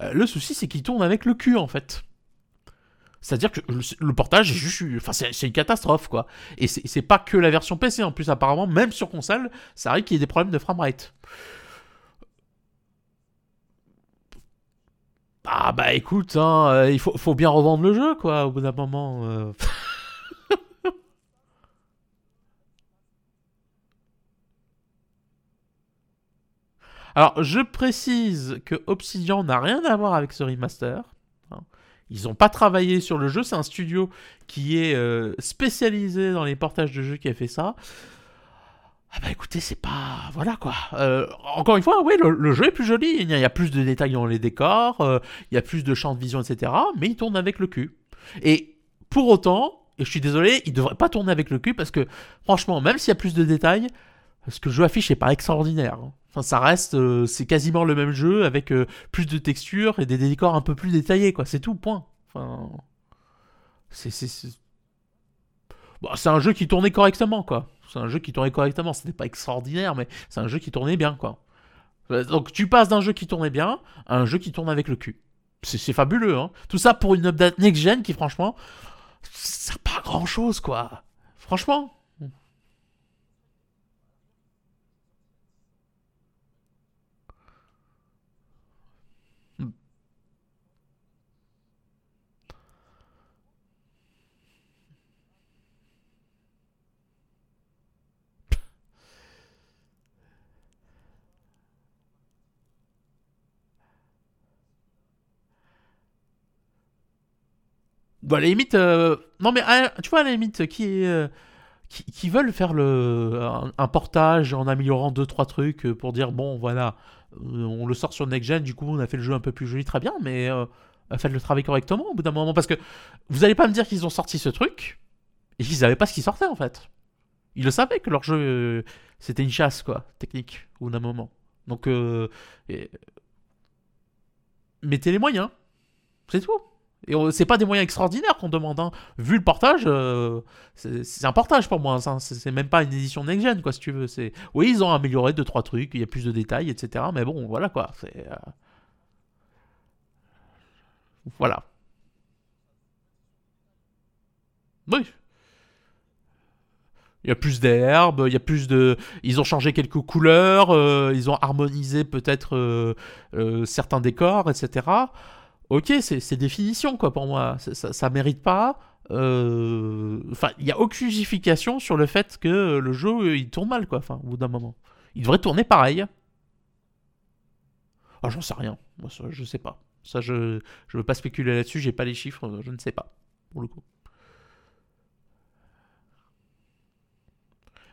Speaker 1: Euh, le souci, c'est qu'il tourne avec le cul, en fait. C'est-à-dire que le, portage est juste. Enfin, c'est une catastrophe, quoi. Et c'est pas que la version PC, en plus, apparemment, même sur console, ça arrive qu'il y ait des problèmes de framerate. Ah bah écoute, hein, il faut, faut, bien revendre le jeu, quoi, au bout d'un moment. Alors, je précise que Obsidian n'a rien à voir avec ce remaster. Hein. Ils n'ont pas travaillé sur le jeu. C'est un studio qui est euh, spécialisé dans les portages de jeux qui a fait ça. Ah bah écoutez, c'est pas... Voilà quoi. Euh, encore une fois, oui, le, jeu est plus joli. Il y a plus de détails dans les décors, euh, il y a plus de champs de vision, etc. Mais il tourne avec le cul. Et pour autant, et je suis désolé, il devrait pas tourner avec le cul parce que franchement, même s'il y a plus de détails, ce que le jeu affiche n'est pas extraordinaire. Enfin, ça reste, euh, c'est quasiment le même jeu avec euh, plus de textures et des décors un peu plus détaillés, quoi. C'est tout, point. Enfin, c'est, c'est, Bon, c'est un jeu qui tournait correctement, quoi. C'est un jeu qui tournait correctement. C'était pas extraordinaire, mais c'est un jeu qui tournait bien, quoi. Donc, tu passes d'un jeu qui tournait bien à un jeu qui tourne avec le cul. C'est, fabuleux, hein. Tout ça pour une update next-gen qui, franchement, c'est pas grand-chose, quoi. Franchement. Bon, à la limite, euh, non mais tu vois, à la limite, qui, euh, qui, veulent faire le, un, portage en améliorant deux trois trucs euh, pour dire bon voilà, on le sort sur next gen, du coup on a fait le jeu un peu plus joli, très bien, mais faites le travail correctement au bout d'un moment parce que vous allez pas me dire qu'ils ont sorti ce truc et qu'ils savaient pas ce qui sortait en fait. Ils le savaient que leur jeu c'était une chasse quoi, technique au bout d'un moment. Donc mettez les moyens, c'est tout. Et c'est pas des moyens extraordinaires qu'on demande. Hein. Vu le portage, euh, c'est un portage pour moi. Hein. C'est même pas une édition next-gen, quoi, si tu veux. Oui, ils ont amélioré deux trois trucs, il y a plus de détails, etc. Mais bon, voilà quoi. C'est. Euh, voilà. Oui. Il y a plus d'herbe, il y a plus de. Ils ont changé quelques couleurs, euh, ils ont harmonisé peut-être certains décors, etc. Ok, c'est définition quoi pour moi. Ça, ça mérite pas. Enfin, il n'y a aucune justification sur le fait que le jeu il tourne mal quoi. Au bout d'un moment, il devrait tourner pareil. Ah, j'en sais rien. Moi, ça, je sais pas. Ça, je je veux pas spéculer là-dessus. J'ai pas les chiffres. Je ne sais pas pour le coup.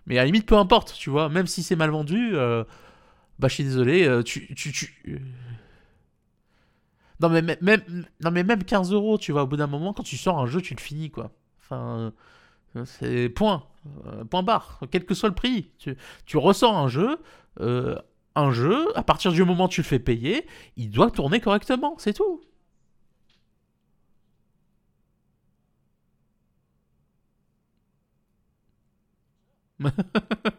Speaker 1: Mais à la limite, peu importe, tu vois. Même si c'est mal vendu, euh, bah je suis désolé. Euh, tu, tu... Euh. Non mais, même, non mais même 15 euros, tu vois, au bout d'un moment, quand tu sors un jeu, tu le finis, quoi. Enfin, c'est point. point barre. Quel que soit le prix. Tu, tu ressors un jeu, un jeu, à partir du moment où tu le fais payer, il doit tourner correctement, c'est tout.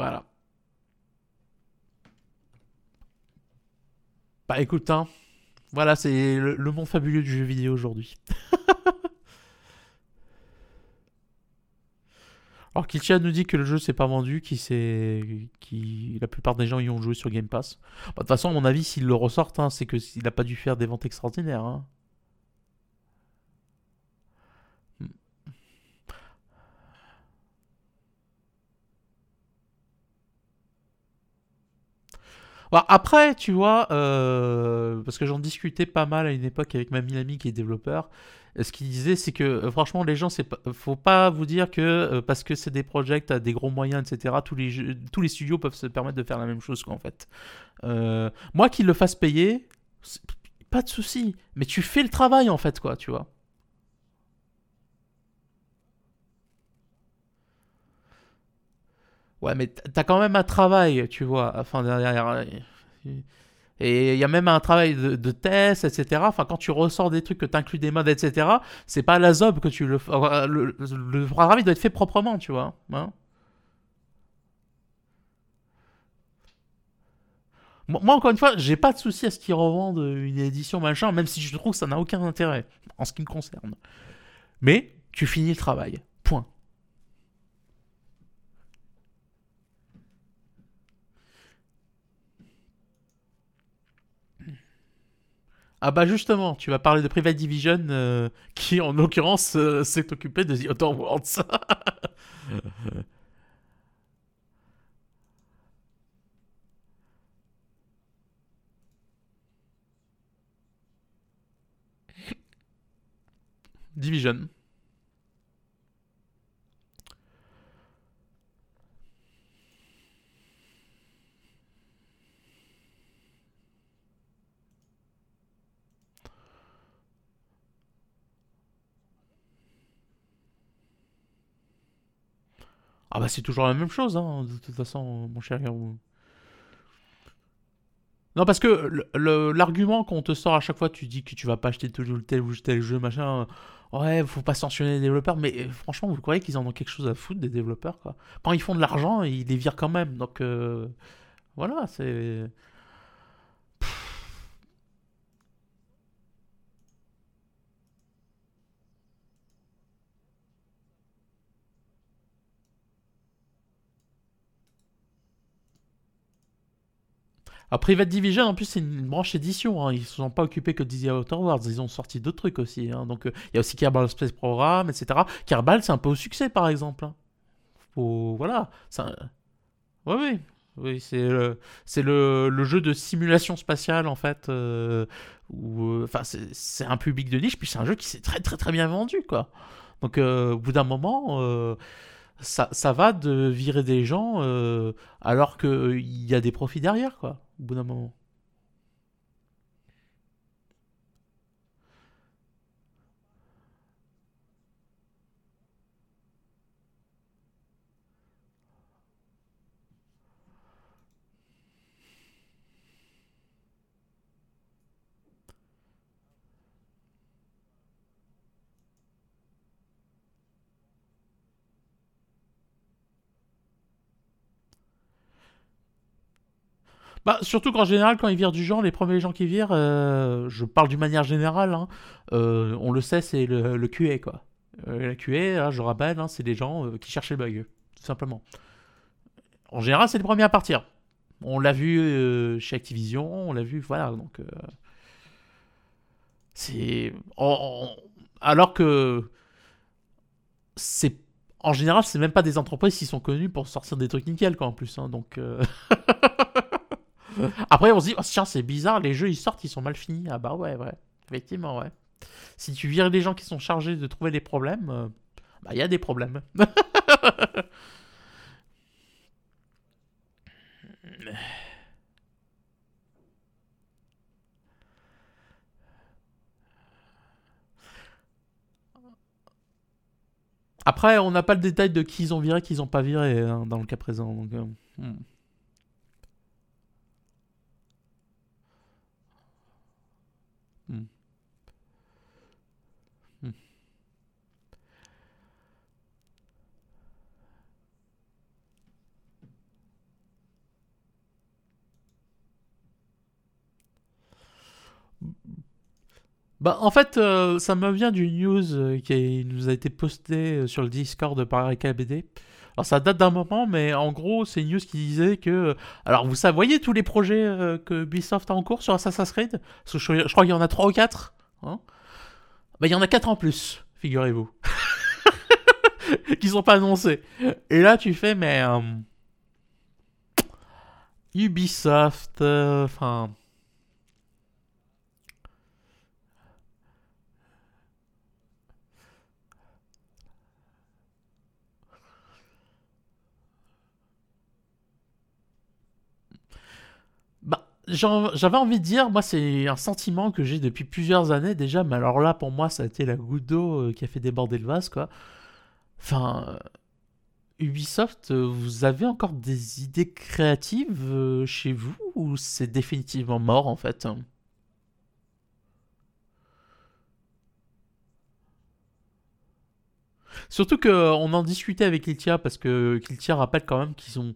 Speaker 1: Voilà. Bah écoute, hein, voilà, c'est le, monde fabuleux du jeu vidéo aujourd'hui. Alors Kilchan nous dit que le jeu s'est pas vendu, qui qui la plupart des gens y ont joué sur Game Pass. Bah, de toute façon, à mon avis, s'il le ressortent, hein, c'est que s'il n'a pas dû faire des ventes extraordinaires. Hein. Après, tu vois, euh, parce que j'en discutais pas mal à une époque avec ma amie qui est développeur, ce qu'il disait, c'est que euh, franchement, les gens, c'est faut pas vous dire que euh, parce que c'est des projets, à des gros moyens, etc., tous les, tous les studios peuvent se permettre de faire la même chose, quoi, en fait. moi, qu'ils le fassent payer, pas de souci, mais tu fais le travail, en fait, quoi, tu vois. Ouais, mais t'as quand même un travail, tu vois. Enfin, derrière. Et il y a même un travail de, de, test, etc. Enfin, quand tu ressors des trucs, que tu inclus des modes, etc., c'est pas la zob que tu le. Le, le, doit être fait proprement, tu vois. Hein moi, encore une fois, j'ai pas de souci à ce qu'ils revendent une édition machin, même si je trouve que ça n'a aucun intérêt en ce qui me concerne. Mais tu finis le travail. Point. Ah bah justement, tu vas parler de Private Division, euh, qui en l'occurrence euh, s'est occupé de The Outer Worlds. Division. Ah bah c'est toujours la même chose, hein, de toute façon, mon cher Garou. Non, parce que l'argument qu'on te sort à chaque fois, tu dis que tu vas pas acheter tel ou tel ou tel jeu, machin. Ouais, faut pas sanctionner les développeurs, mais euh, franchement, vous croyez qu'ils en ont quelque chose à foutre des développeurs, quoi? Quand ils font de l'argent, ils les virent quand même. Donc, euh, voilà, c'est. Private Division, en plus, c'est une branche édition. Hein. Ils ne se sont pas occupés que de Disney Outer Worlds. Ils ont sorti d'autres trucs aussi. Hein. Donc, euh, il y a aussi Kerbal Space Program, etc. Kerbal, c'est un peu au succès, par exemple. Hein. Voilà. Oui, oui. C'est le, jeu de simulation spatiale, en fait. Euh, où, enfin, c'est, un public de niche, puis c'est un jeu qui s'est très, très, très bien vendu, quoi. Donc, euh, au bout d'un moment ça, ça, va de virer des gens alors qu'il y a des profits derrière, quoi au bout. Bah, surtout qu'en général, quand ils virent du genre, les premiers gens qui virent, euh, je parle d'une manière générale, hein, euh, on le sait, c'est le, le QA, quoi. Euh, la QA, hein, je rappelle, hein, c'est des gens qui cherchent les bugs, tout simplement. En général, c'est les premiers à partir. On l'a vu chez Activision, on l'a vu, voilà, donc... c'est... Alors que... C'est en général, c'est même pas des entreprises qui sont connues pour sortir des trucs nickel, quoi, en plus. Donc. Après, on se dit, oh, tiens, c'est bizarre, les jeux ils sortent, ils sont mal finis. Ah bah ouais, ouais. Effectivement, ouais. Si tu vires les gens qui sont chargés de trouver des problèmes, euh, bah il y a des problèmes. Après, on n'a pas le détail de qui ils ont viré, qui ils ont pas viré hein, dans le cas présent. Donc, euh. Hmm. Bah, en fait, euh, ça me vient d'une news euh, qui nous a été postée euh, sur le Discord par RKBD. Alors, ça date d'un moment, mais en gros, c'est une news qui disait que. Alors, vous savez, voyez tous les projets que Ubisoft a en cours sur Assassin's Creed? Parce que je, crois qu'il y en a 3 ou 4. Hein bah, il y en a 4 en plus, figurez-vous. qui sont pas annoncés. Et là, tu fais, mais. Ubisoft. Enfin. J'avais envie de dire, moi, c'est un sentiment que j'ai depuis plusieurs années déjà, mais alors là, pour moi, ça a été la goutte d'eau euh, qui a fait déborder le vase, quoi. Enfin, euh, Ubisoft, euh, vous avez encore des idées créatives chez vous ou c'est définitivement mort en fait Surtout qu'on en discutait avec Kiltia parce que Kiltia rappelle quand même qu'ils ont.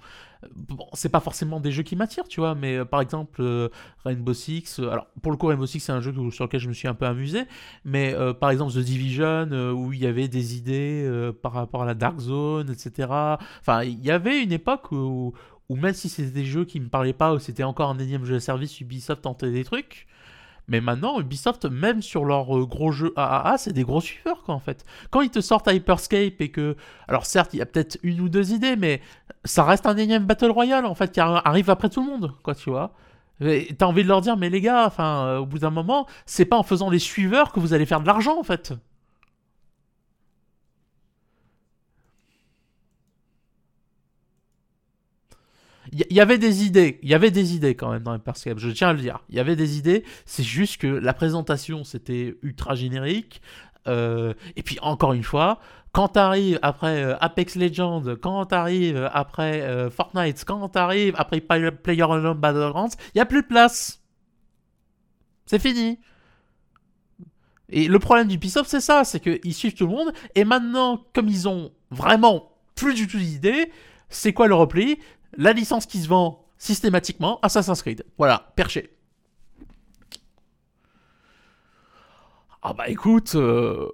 Speaker 1: Bon, c'est pas forcément des jeux qui m'attirent, tu vois, mais euh, par exemple euh, Rainbow Six. Euh, alors, pour le coup, Rainbow Six, c'est un jeu sur lequel je me suis un peu amusé, mais par exemple The Division, où il y avait des idées par rapport à la Dark Zone, etc. Enfin, il y avait une époque où, où même si c'était des jeux qui me parlaient pas, où c'était encore un énième jeu de service, Ubisoft tentait des trucs. Mais maintenant, Ubisoft, même sur leurs euh, gros jeux AAA, c'est des gros suiveurs, quoi, en fait. Quand ils te sortent Hyperscape et que. Alors, certes, il y a peut-être une ou deux idées, mais ça reste un énième Battle Royale, en fait, qui arrive après tout le monde, quoi, tu vois. T'as envie de leur dire, mais les gars, enfin, euh, au bout d'un moment, c'est pas en faisant des suiveurs que vous allez faire de l'argent, en fait. Il y, avait des idées, il y avait des idées quand même dans Hyperscape, je tiens à le dire. Il y avait des idées, c'est juste que la présentation c'était ultra générique. Euh, et puis encore une fois, quand t'arrives après euh, Apex Legends, quand t'arrives après euh, Fortnite, quand t'arrives après PlayerUnknown's Battlegrounds, il y a plus de place. C'est fini. Et le problème du Ubisoft, c'est ça, c'est qu'ils suivent tout le monde. Et maintenant, comme ils ont vraiment plus du tout d'idées, c'est quoi le repli? La licence qui se vend systématiquement, Assassin's Creed. Voilà, perché. Ah bah écoute... Euh,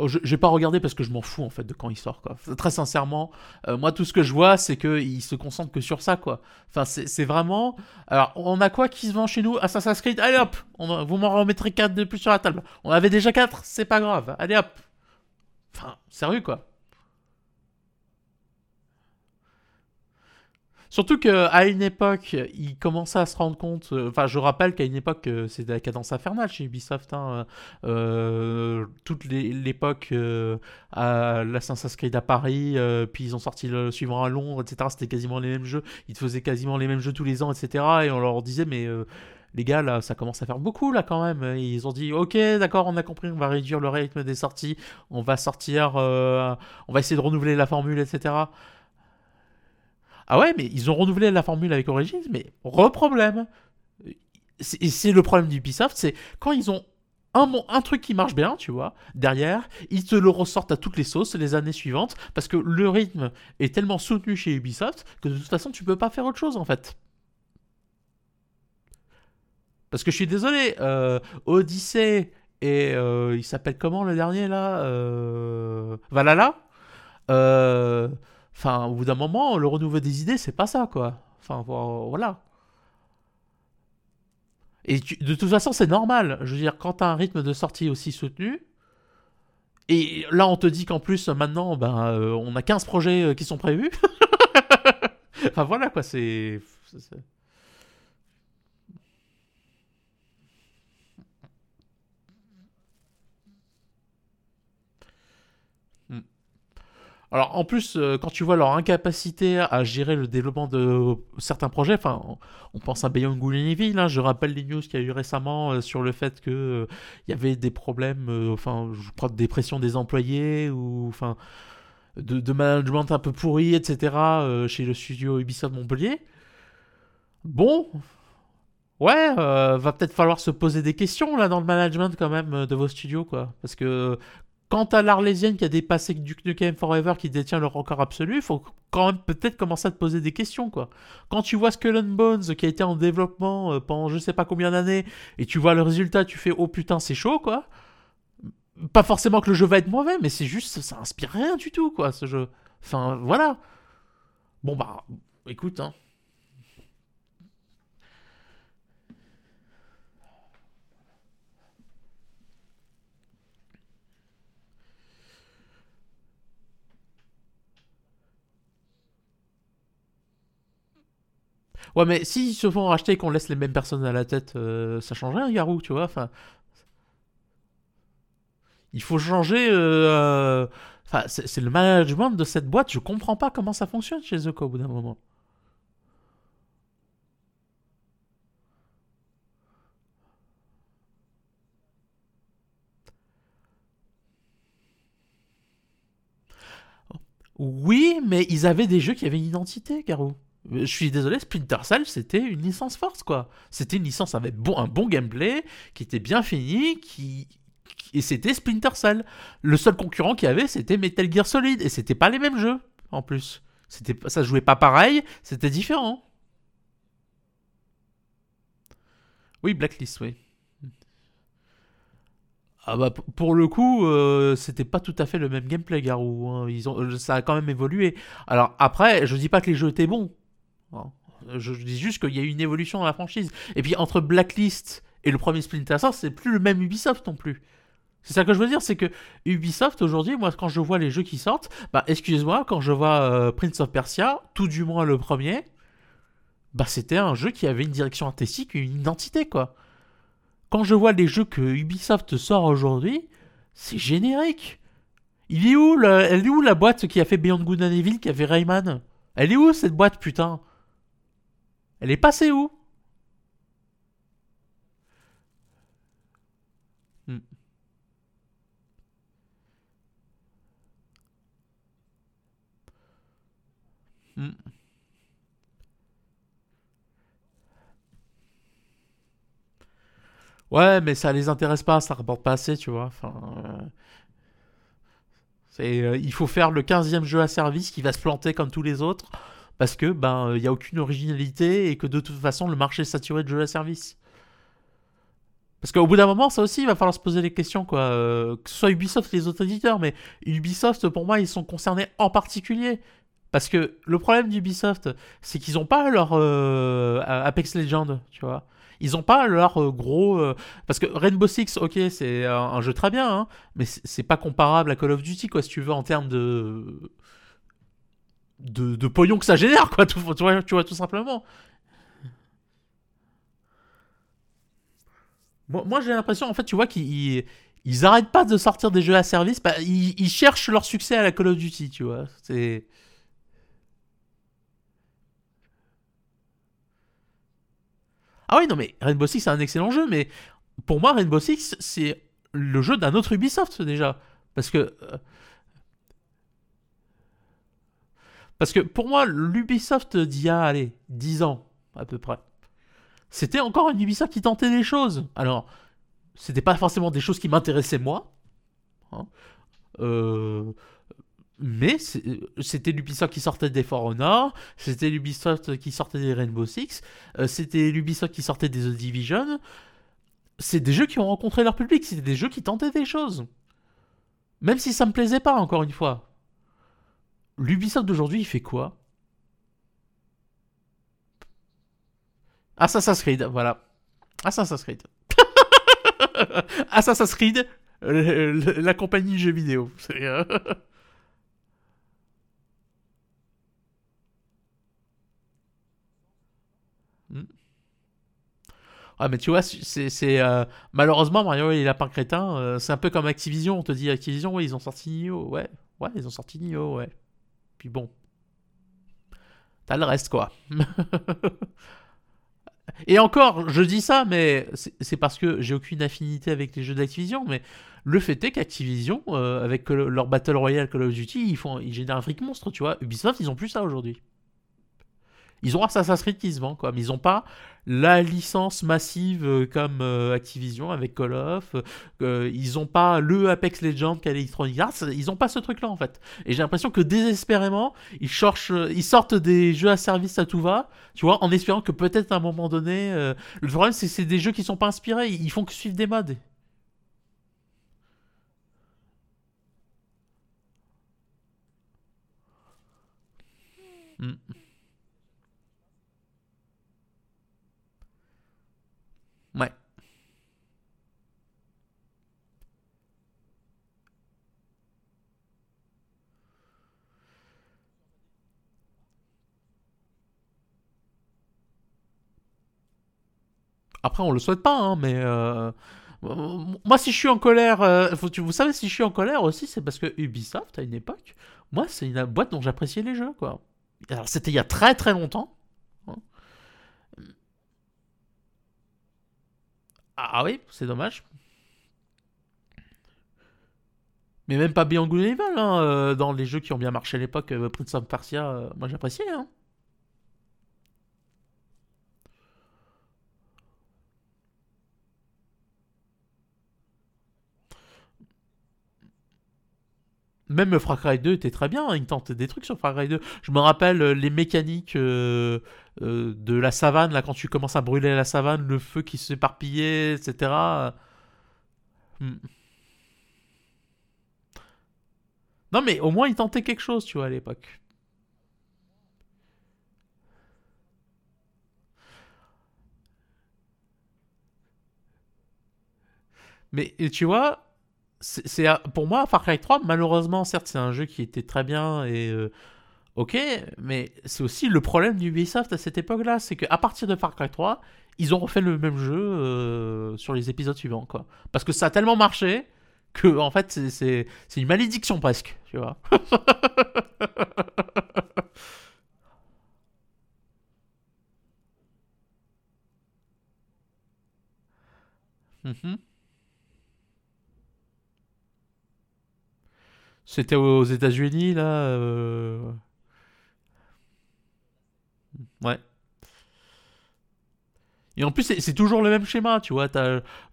Speaker 1: Oh, je j'ai pas regardé parce que je m'en fous en fait de quand il sort quoi. Très sincèrement, euh, moi tout ce que je vois c'est qu'il se concentre que sur ça quoi. Enfin c'est vraiment. Alors on a quoi qui se vend chez nous? Assassin's Creed? Allez hop, vous m'en remettrez 4 de plus sur la table. On avait déjà 4, c'est pas grave. Allez hop. Enfin sérieux quoi. Surtout qu'à une époque, il commençait à se rendre compte. Euh, enfin, je rappelle qu'à une époque, euh, c'était la cadence infernale chez Ubisoft. Hein, euh, toute l'époque à l'Assassin's Creed à Paris, puis ils ont sorti le suivant à Londres, etc. C'était quasiment les mêmes jeux. Ils faisaient quasiment les mêmes jeux tous les ans, etc. Et on leur disait, mais les gars, là, ça commence à faire beaucoup, là, quand même. ils ont dit, ok, d'accord, on a compris, on va réduire le rythme des sorties, on va sortir, on va essayer de renouveler la formule, etc. Ah ouais, mais ils ont renouvelé la formule avec Origins, mais re-problème. c'est le problème d'Ubisoft, c'est quand ils ont un, un truc qui marche bien, tu vois, derrière, ils te le ressortent à toutes les sauces les années suivantes, parce que le rythme est tellement soutenu chez Ubisoft que de toute façon, tu peux pas faire autre chose, en fait. Parce que je suis désolé, euh, Odyssey et euh, il s'appelle comment le dernier là euh, Valhalla? Enfin, au bout d'un moment, le renouveau des idées, c'est pas ça, quoi. Enfin, voilà. Et de toute façon, c'est normal. Je veux dire, quand tu as un rythme de sortie aussi soutenu, et là, on te dit qu'en plus, maintenant, ben, euh, on a 15 projets euh, qui sont prévus. enfin, voilà, quoi, c'est... Alors en plus, euh, quand tu vois leur incapacité à gérer le développement de certains projets, enfin, on, pense à Beyond Good Evil, hein, je rappelle les news qu'il y a eu récemment euh, sur le fait que euh, il y avait des problèmes, enfin, je crois de dépression des employés ou enfin de, management un peu pourri, etc. chez le studio Ubisoft Montpellier. Bon, Ouais, va peut-être falloir se poser des questions là dans le management quand même de vos studios quoi, parce que Quant à l'Arlésienne qui a dépassé Duke Nukem Forever qui détient le record absolu, il faut quand même peut-être commencer à te poser des questions quoi. Quand tu vois Skull and Bones qui a été en développement euh, pendant je sais pas combien d'années et tu vois le résultat, tu fais oh putain c'est chaud quoi. Pas forcément que le jeu va être mauvais, mais c'est juste ça inspire rien du tout quoi ce jeu. Enfin voilà. Bon bah écoute hein. Ouais, mais s'ils se font racheter et qu'on laisse les mêmes personnes à la tête, euh, ça change rien, Garou, tu vois. Enfin, il faut changer. Euh, enfin, c'est le management de cette boîte. Je comprends pas comment ça fonctionne chez eux, au bout d'un moment. Oui, mais ils avaient des jeux qui avaient une identité, Garou. Je suis désolé, Splinter Cell, c'était une licence force, quoi. C'était une licence avec un bon gameplay, qui était bien fini, qui... et c'était Splinter Cell. Le seul concurrent qu'il y avait, c'était Metal Gear Solid, et c'était pas les mêmes jeux, en plus. C'était, ça jouait pas pareil, c'était différent. Oui, Blacklist, oui. Ah bah pour le coup, euh, c'était pas tout à fait le même gameplay, Garou. Hein. Ils ont, ça a quand même évolué. Alors après, je dis pas que les jeux étaient bons. Je, dis juste qu'il y a eu une évolution dans la franchise. Et puis entre Blacklist et le premier Splinter Cell, c'est plus le même Ubisoft non plus. C'est ça que je veux dire, c'est que Ubisoft aujourd'hui, moi quand je vois les jeux qui sortent, bah excuse-moi, quand je vois euh, Prince of Persia, tout du moins le premier, bah c'était un jeu qui avait une direction artistique, une identité quoi. Quand je vois les jeux que Ubisoft sort aujourd'hui, c'est générique. Il est où elle est où la boîte qui a fait Beyond Good and Evil, qui a fait Rayman? Elle est où cette boîte putain? Elle est passée où? Hmm. Hmm. Ouais, mais ça les intéresse pas, ça rapporte pas assez, tu vois. Enfin, euh, euh, il faut faire le 15e jeu à service qui va se planter comme tous les autres parce que ben il y a aucune originalité et que de toute façon le marché est saturé de jeux à service. Parce qu'au bout d'un moment, ça aussi, il va falloir se poser des questions, quoi. Euh, que ce soit Ubisoft et les autres éditeurs, mais Ubisoft, pour moi, ils sont concernés en particulier. Parce que le problème d'Ubisoft, c'est qu'ils n'ont pas leur euh, Apex Legends, tu vois. Ils n'ont pas leur euh, gros. Parce que Rainbow Six, ok, c'est un, jeu très bien, hein, mais c'est pas comparable à Call of Duty, quoi, si tu veux, en termes de de, de pognon que ça génère, quoi, tu, vois, tu vois, tout simplement. Moi, j'ai l'impression, en fait, tu vois, qu'ils ils, arrêtent pas de sortir des jeux à service, bah, ils, cherchent leur succès à la Call of Duty, tu vois. C'est. Ah oui, non, mais Rainbow Six, c'est un excellent jeu, mais pour moi, Rainbow Six, c'est le jeu d'un autre Ubisoft, déjà. Parce que. Euh, Parce que pour moi, l'Ubisoft d'il y a, allez, 10 ans, à peu près, c'était encore un Ubisoft qui tentait des choses. Alors, c'était pas forcément des choses qui m'intéressaient moi. Hein. Euh, mais c'était l'Ubisoft qui sortait des For c'était l'Ubisoft qui sortait des Rainbow Six, euh, c'était l'Ubisoft qui sortait des The Division. C'est des jeux qui ont rencontré leur public, c'était des jeux qui tentaient des choses. Même si ça me plaisait pas, encore une fois. L'Ubisoft d'aujourd'hui, il fait quoi? Assassin's Creed, voilà. Assassin's Creed. Assassin's Creed, la compagnie jeux vidéo. Euh, hmm. Ah mais tu vois, c'est euh, malheureusement Mario les lapins crétins, euh, c'est un peu comme Activision. On te dit Activision, ouais, ils ont sorti Nioh, ouais, ouais, ils ont sorti Nioh, ouais. Puis bon, t'as le reste quoi. Et encore, je dis ça, mais c'est parce que j'ai aucune affinité avec les jeux d'Activision, mais le fait est qu'Activision, euh, avec leur Battle Royale Call of Duty, ils, font, ils génèrent un fric monstre, tu vois. Ubisoft, ils ont plus ça aujourd'hui. Ils ont Assassin's Creed qui se vend, quoi, mais ils n'ont pas la licence massive euh, comme euh, Activision avec Call of. Euh, ils n'ont pas le Apex Legends qu'a Electronic. Ils n'ont pas ce truc-là, en fait. Et j'ai l'impression que désespérément, ils, cherchent, ils sortent des jeux à service à tout va, tu vois, en espérant que peut-être à un moment donné. le problème, c'est que c'est des jeux qui sont pas inspirés. Ils font que suivre des modes. Hmm. Ouais. Après, on le souhaite pas, hein, mais euh, moi, si je suis en colère, euh, vous savez, si je suis en colère aussi, c'est parce que Ubisoft, à une époque, moi, c'est une boîte dont j'appréciais les jeux, quoi. Alors, c'était il y a très très longtemps. Hein. Ah oui, c'est dommage. Mais même pas Beyond Good hein, euh, dans les jeux qui ont bien marché à l'époque, Prince of Persia, moi j'appréciais. Hein. Même Far Cry 2 était très bien, hein, il tente des trucs sur Far Cry 2. Je me rappelle les mécaniques de la savane, là quand tu commences à brûler la savane, le feu qui s'éparpillait, etc. Hmm. Non mais au moins il tentait quelque chose, tu vois, à l'époque. Mais tu vois, c'est pour moi Far Cry 3 malheureusement certes c'est un jeu qui était très bien et euh, ok mais c'est aussi le problème d'Ubisoft à cette époque là c'est qu'à partir de Far Cry 3 ils ont refait le même jeu euh, sur les épisodes suivants quoi parce que ça a tellement marché que en fait c'est une malédiction presque tu vois mhm. C'était aux États-Unis, là. Euh, ouais. Et en plus, c'est toujours le même schéma, tu vois.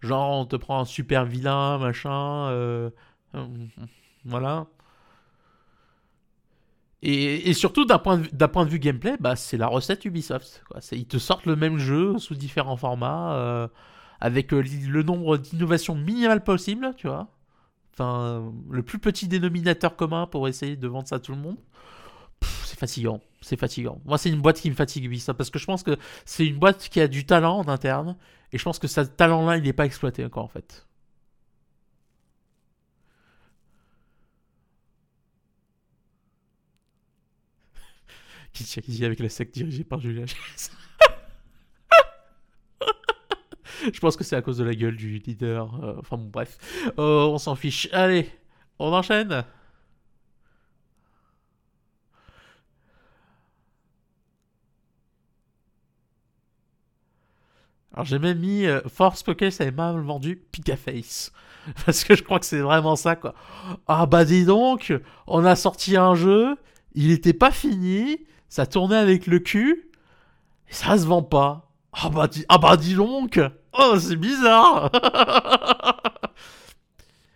Speaker 1: Genre, on te prend un super vilain, machin. Euh, euh, voilà. Et, surtout, d'un point, de, vue gameplay, bah, c'est la recette Ubisoft. Ils te sortent le même jeu sous différents formats, avec le nombre d'innovations minimales possible, tu vois le plus petit dénominateur commun pour essayer de vendre ça à tout le monde. C'est fatigant, c'est fatigant. Moi, c'est une boîte qui me fatigue, ça, parce que je pense que c'est une boîte qui a du talent en interne, et je pense que ce talent-là, il n'est pas exploité encore, en fait. qui avec la secte dirigée par Julien je pense que c'est à cause de la gueule du leader. Euh, enfin bon, bref. Euh, on s'en fiche. Allez, on enchaîne. Alors j'ai même mis euh, Force Pokémon, ça avait mal vendu Pika Face. Parce que je crois que c'est vraiment ça quoi. Ah bah dis donc, on a sorti un jeu, il était pas fini, ça tournait avec le cul, et ça se vend pas. Ah bah, dis, ah bah dis donc Oh, c'est bizarre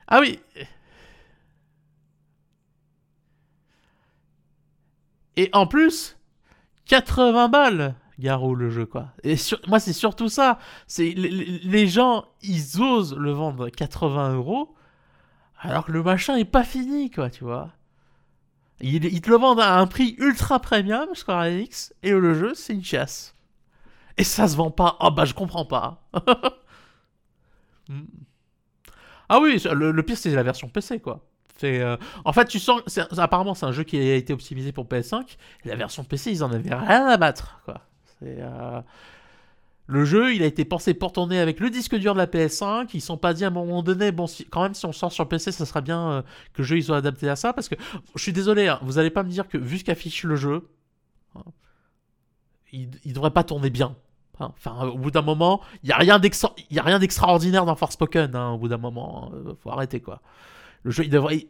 Speaker 1: Ah oui Et en plus, 80 balles Garou le jeu quoi. Et moi c'est surtout ça, c'est les, gens ils osent le vendre 80 euros alors que le machin est pas fini quoi tu vois. Ils, te le vendent à un prix ultra premium Square Enix et le jeu c'est une chasse. Et ça se vend pas. Ah oh, bah je comprends pas. ah oui, le, pire c'est la version PC quoi. Euh, en fait, tu sens. Apparemment, c'est un jeu qui a été optimisé pour PS5. Et la version PC, ils en avaient rien à battre. Quoi. Euh, le jeu, il a été pensé pour tourner avec le disque dur de la PS5. Ils sont pas dit à un moment donné, bon, quand même, si on sort sur PC, ça serait bien euh, que le jeu soient adapté à ça. Parce que je suis désolé, hein, vous allez pas me dire que vu ce qu'affiche le jeu, il, il devrait pas tourner bien. Hein. Enfin, au bout d'un moment, il y a rien d'extraordinaire dans Forspoken. Hein, au bout d'un moment, faut arrêter quoi. Le jeu, il devrait.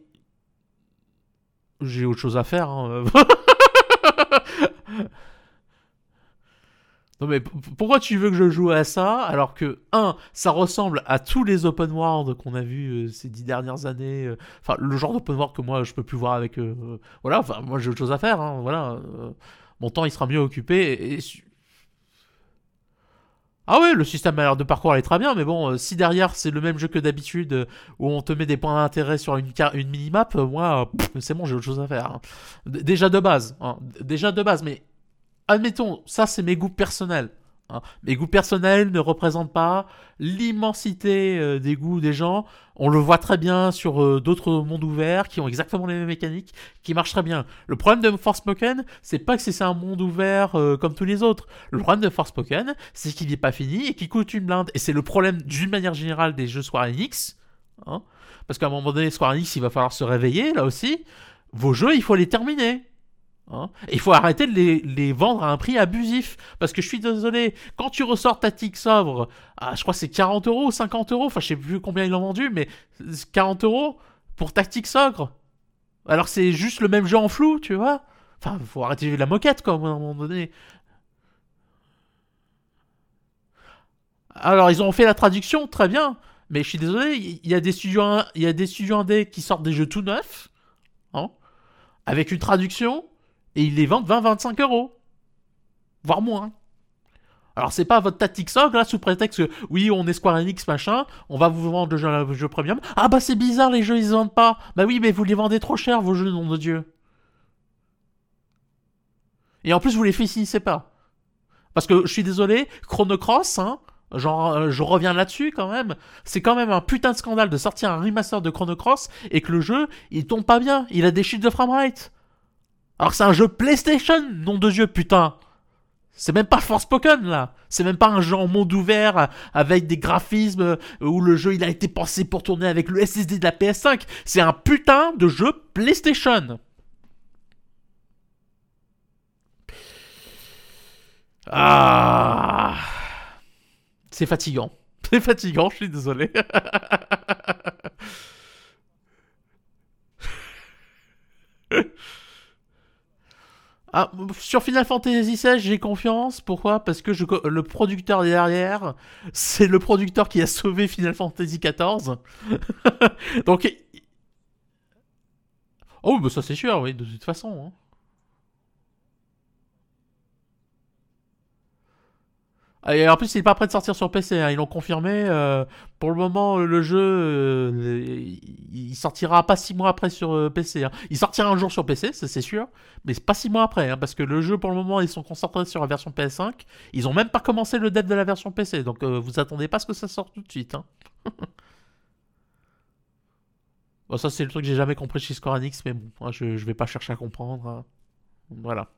Speaker 1: J'ai autre chose à faire. Hein. non mais pourquoi tu veux que je joue à ça alors que un, ça ressemble à tous les open world qu'on a vu euh, ces dix dernières années. Euh, enfin, le genre d'open world que moi je peux plus voir avec. Euh, voilà. Enfin, moi j'ai autre chose à faire. Hein, voilà. Mon temps il sera mieux occupé ah ouais, le système de parcours est très bien, mais bon, euh, si derrière c'est le même jeu que d'habitude, euh, où on te met des points d'intérêt sur une, une minimap, euh, moi, c'est bon, j'ai autre chose à faire. Hein. Déjà de base, hein. déjà de base, mais admettons, ça c'est mes goûts personnels. Hein. Mes goûts personnels ne représentent pas l'immensité euh, des goûts des gens. On le voit très bien sur euh, d'autres mondes ouverts qui ont exactement les mêmes mécaniques, qui marchent très bien. Le problème de Forspoken, c'est pas que c'est un monde ouvert euh, comme tous les autres. Le problème de Forspoken, c'est qu'il n'est pas fini et qu'il coûte une blinde. Et c'est le problème d'une manière générale des jeux Square Enix. Hein. Parce qu'à un moment donné, Square Enix, il va falloir se réveiller là aussi. Vos jeux, il faut les terminer. Hein. il faut arrêter de les, vendre à un prix abusif. Parce que je suis désolé, quand tu ressors Tactics Ogre, ah, je crois que c'est 40 euros ou 50 euros, enfin je sais plus combien ils l'ont vendu, mais 40 euros pour Tactics Ogre. Alors c'est juste le même jeu en flou, tu vois. Enfin, faut arrêter la moquette, quoi, à un moment donné. Alors, ils ont fait la traduction, très bien. Mais je suis désolé, il y a des studios, il y indés qui sortent des jeux tout neufs, hein, avec une traduction et ils les vendent 20-25 euros. Voire moins. Alors c'est pas votre tactique là sous prétexte que oui on est Square Enix machin, on va vous vendre le jeu, premium. Ah bah c'est bizarre les jeux ils se vendent pas. Bah oui mais vous les vendez trop cher vos jeux nom de Dieu. Et en plus vous les finissez pas. Parce que je suis désolé, Chrono Cross, hein, euh, je reviens là-dessus quand même, c'est quand même un putain de scandale de sortir un remaster de Chrono Cross et que le jeu il tombe pas bien, il a des chutes de framerate. Alors c'est un jeu PlayStation, nom de Dieu, putain. C'est même pas Forspoken là. C'est même pas un jeu en monde ouvert avec des graphismes où le jeu il a été pensé pour tourner avec le SSD de la PS5. C'est un putain de jeu PlayStation. Ah. C'est fatigant. C'est fatigant, je suis désolé. Ah, sur Final Fantasy XVI, j'ai confiance. Pourquoi? Parce que le producteur derrière, c'est le producteur qui a sauvé Final Fantasy XIV. Donc. Oh, bah ça c'est sûr, oui, de toute façon. Hein. Et en plus, il n'est pas prêt de sortir sur PC, hein, ils l'ont confirmé. Euh, pour le moment, le jeu, euh, il sortira pas six mois après sur euh, PC. Hein. Il sortira un jour sur PC, c'est sûr, mais pas six mois après, hein, parce que le jeu, pour le moment, ils sont concentrés sur la version PS5. Ils ont même pas commencé le dev de la version PC, donc vous attendez pas ce que ça sorte tout de suite. bon, ça c'est le truc que j'ai jamais compris chez Square Enix, mais bon, je, je vais pas chercher à comprendre. Voilà.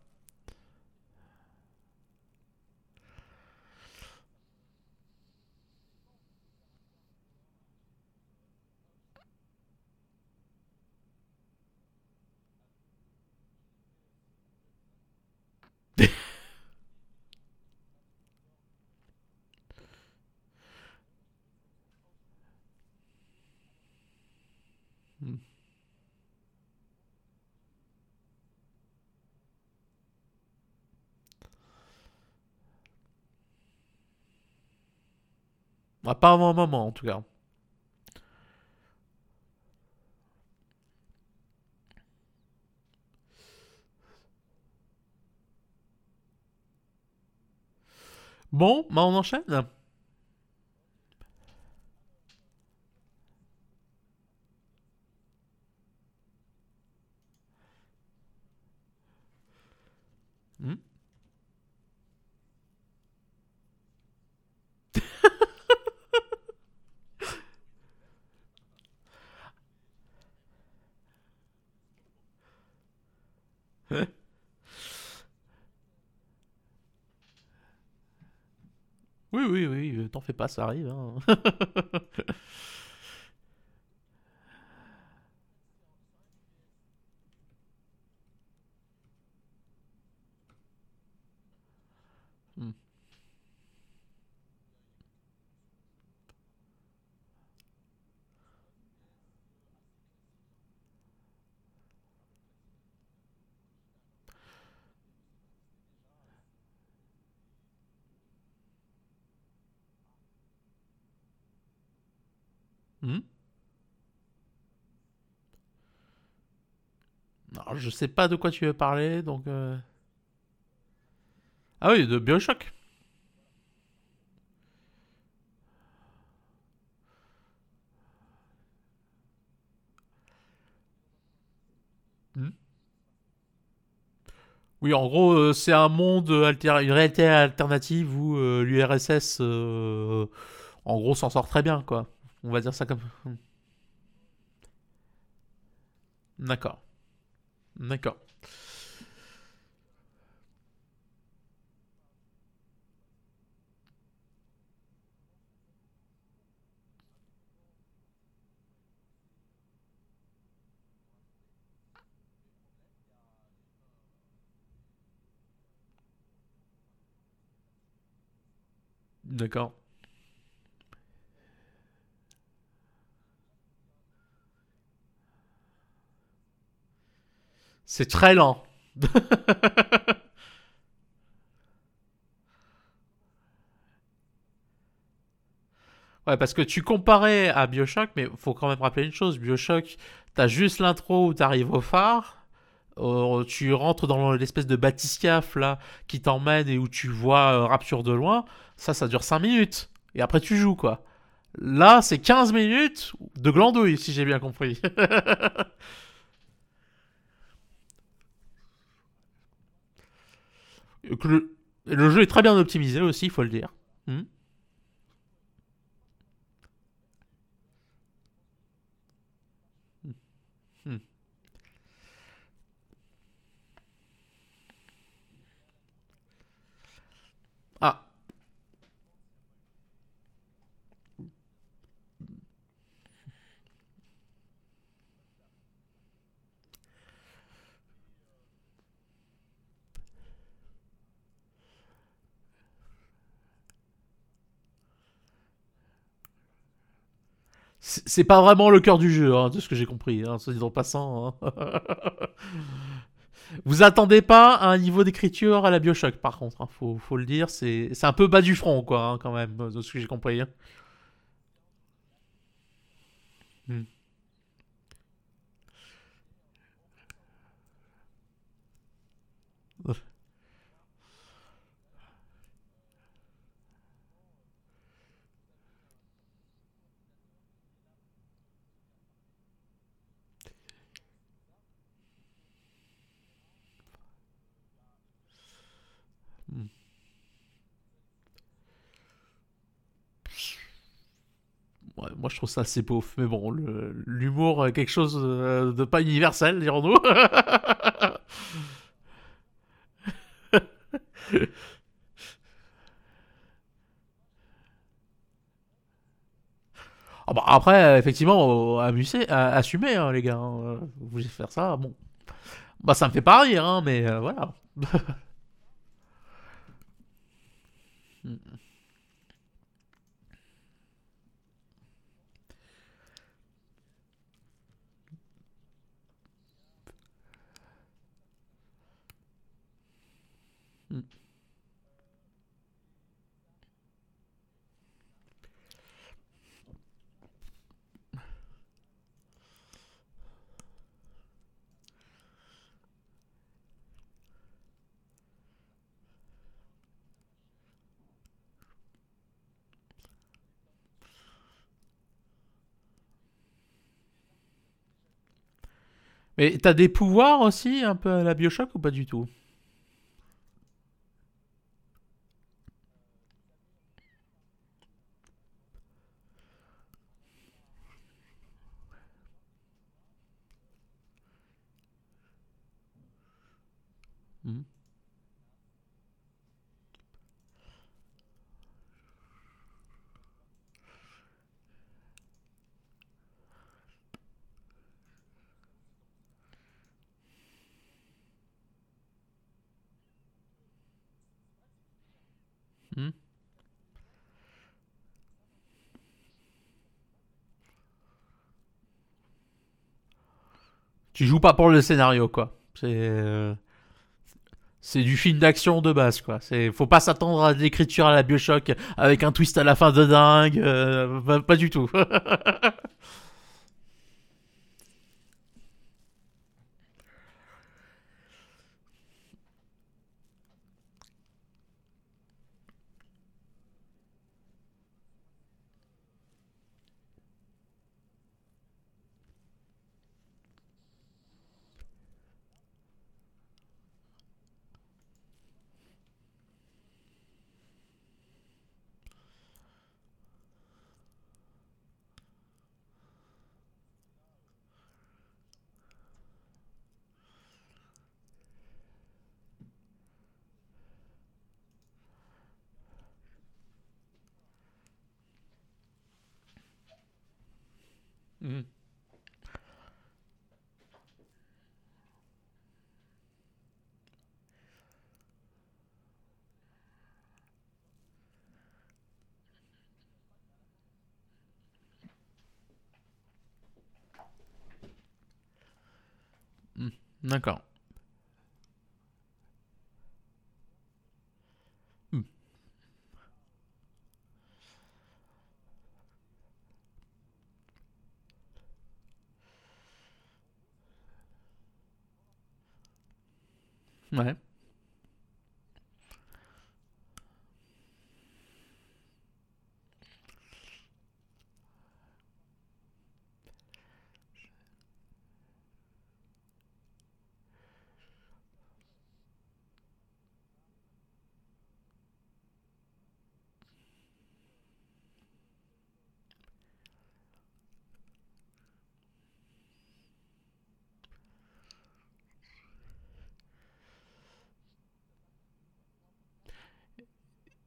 Speaker 2: Pas avant un moment, en tout cas. Bon, bah on enchaîne. Hmm. Oui, oui, oui, euh, t'en fais pas, ça arrive. hein. Hmm. Hmm. Je sais pas de quoi tu veux parler, donc... euh, Ah oui, de Bioshock. Hmm. Oui, en gros, euh, c'est un monde une réalité alternative où euh, l'URSS, en gros, s'en sort très bien, quoi. On va dire ça comme... Hmm. D'accord. D'accord. D'accord. C'est très lent. Ouais, parce que tu comparais à Bioshock, mais faut quand même rappeler une chose. Bioshock, t'as juste l'intro où t'arrives au phare, euh, tu rentres dans l'espèce de bathyscaphe là qui t'emmène et où tu vois euh, Rapture de loin. Ça, ça dure 5 minutes. Et après, tu joues, quoi. Là, c'est 15 minutes de glandouille, si j'ai bien compris. Le jeu est très bien optimisé aussi, il faut le dire. Hmm. Hmm. Ah, c'est pas vraiment le cœur du jeu, hein, de ce que j'ai compris, hein, passant. hein. Vous attendez pas un niveau d'écriture à la Bioshock, par contre, hein, faut, le dire, c'est un peu bas du front, quoi, quand même, de ce que j'ai compris. Hmm. Moi, je trouve ça assez pauvre, mais bon, l'humour est quelque chose euh, de pas universel, dirons-nous. Ah bah après, euh, effectivement, euh, amuser, euh, assumez, hein, les gars. hein, euh, vous voulez faire ça, bon. Bah ça me fait pas rire, hein, mais euh, voilà. Mais t'as des pouvoirs aussi, un peu à la Bioshock ou pas du tout Hmm. Hmm. Tu joues pas pour le scénario, quoi. C'est. C'est du film d'action de base, quoi. C'est, faut pas s'attendre à l'écriture à la Bioshock avec un twist à la fin de dingue. euh, pas du tout. D'accord.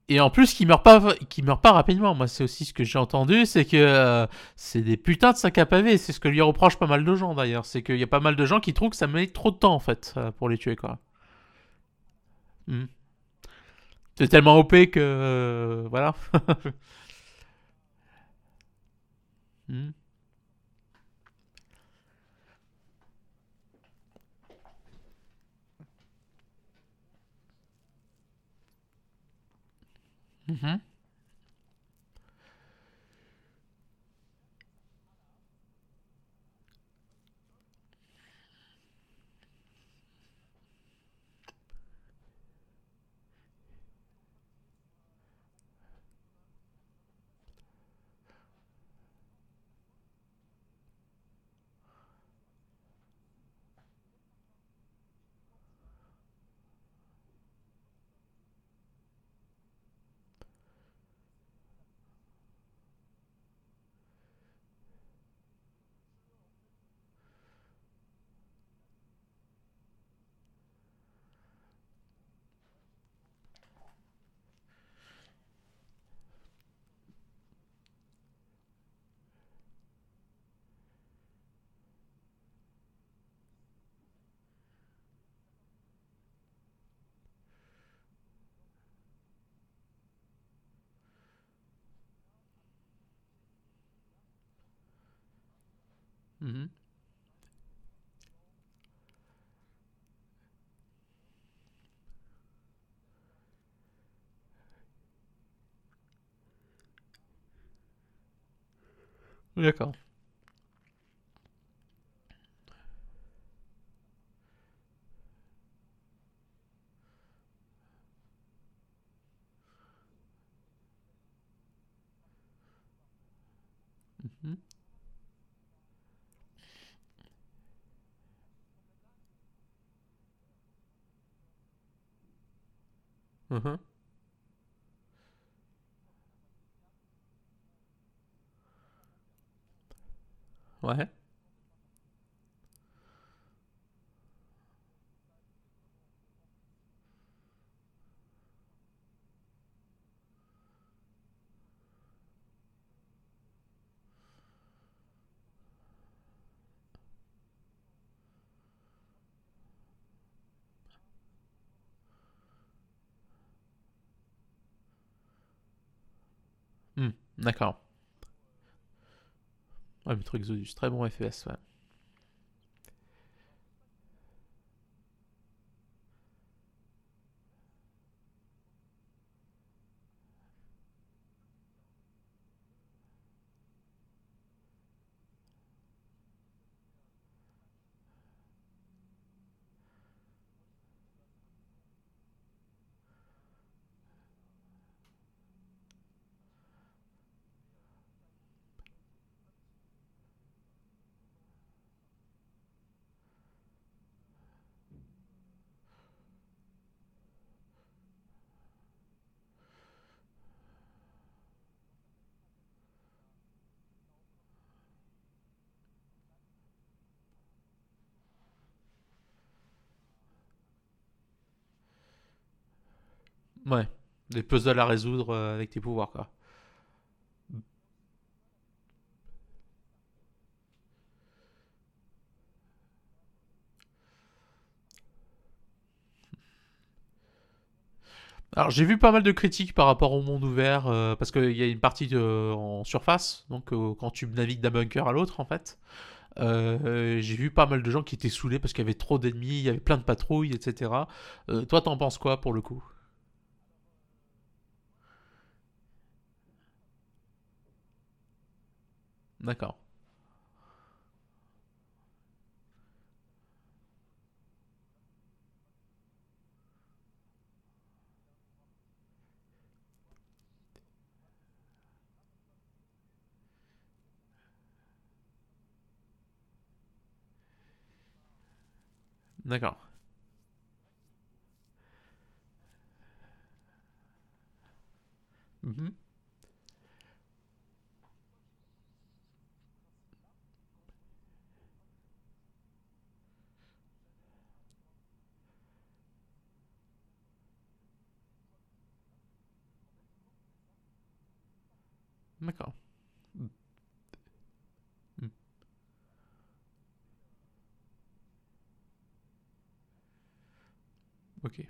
Speaker 2: Et en plus, qui meurt pas, qui meurt pas rapidement. Moi, c'est aussi ce que j'ai entendu, c'est que euh, c'est des putains de sacs à pavés. C'est ce que lui reproche pas mal de gens d'ailleurs. C'est qu'il y a pas mal de gens qui trouvent que ça met trop de temps en fait euh, pour les tuer quoi. Hmm. Tellement OP que euh, voilà. Hmm. Mhm. Mhm. D'accord. Mhm. Mhm. Ouais. Hmm, D'accord. Ouais, Metro Exodus, très bon FPS, ouais. Ouais. Des puzzles à résoudre euh, avec tes pouvoirs, quoi. Alors j'ai vu pas mal de critiques par rapport au monde ouvert, euh, parce qu'il y a une partie de- en surface, donc euh, quand tu navigues d'un bunker à l'autre en fait. Euh, j'ai vu pas mal de gens qui étaient saoulés parce qu'il y avait trop d'ennemis, il y avait plein de patrouilles, etc. Euh, toi t'en penses quoi pour le coup? D'accord, d'accord. Mhm. D'accord. Mm. Mm. Ok.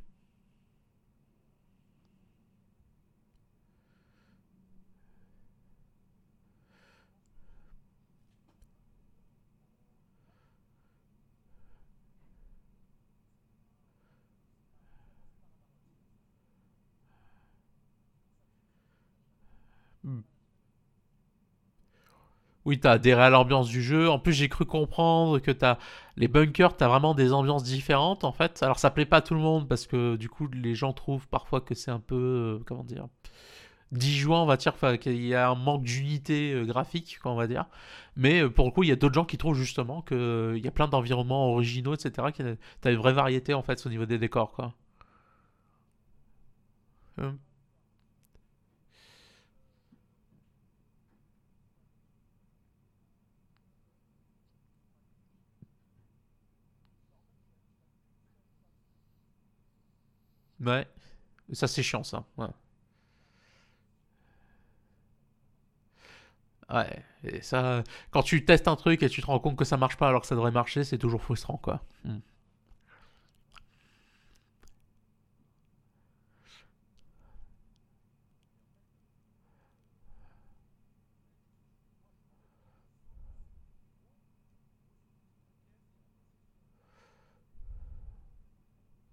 Speaker 2: Mm. Oui, t'as adhéré à l'ambiance du jeu. En plus, j'ai cru comprendre que t'as les bunkers, t'as vraiment des ambiances différentes en fait. Alors, ça plaît pas à tout le monde parce que du coup, les gens trouvent parfois que c'est un peu, euh, comment dire, disjoint, on va dire, qu'il y a un manque d'unité euh, graphique, on va dire. Mais euh, pour le coup, il y a d'autres gens qui trouvent justement qu'il y a plein d'environnements originaux, etc. T'as une vraie variété en fait au niveau des décors, quoi. Ouais, ça c'est chiant, ça. Ouais. Et ça, quand tu testes un truc et tu te rends compte que ça marche pas alors que ça devrait marcher, c'est toujours frustrant, quoi. Hmm.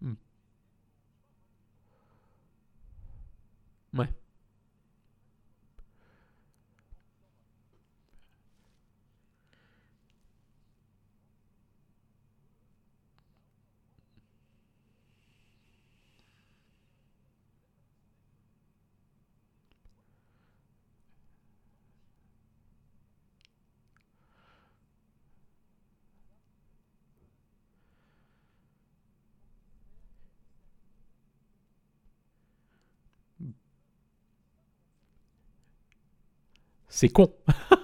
Speaker 2: Hmm. Ouais. C'est con.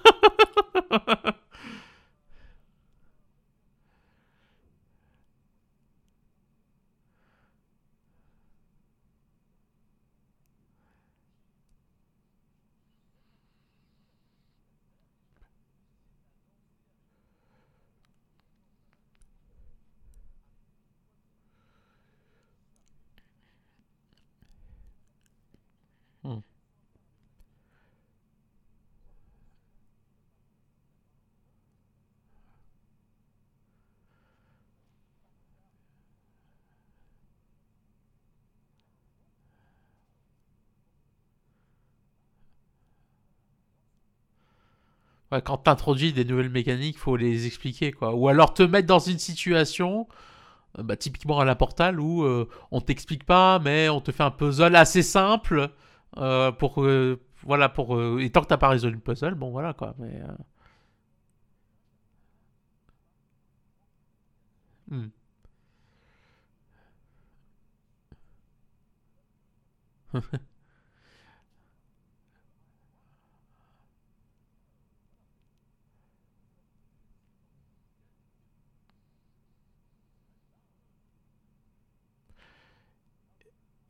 Speaker 2: Ouais, quand t'introduis des nouvelles mécaniques, faut les expliquer, quoi. Ou alors te mettre dans une situation, euh, bah, typiquement à la Portal, où euh, on t'explique pas, mais on te fait un puzzle assez simple euh, pour, voilà, pour et tant que t'as pas résolu le puzzle, bon voilà quoi. Hmm.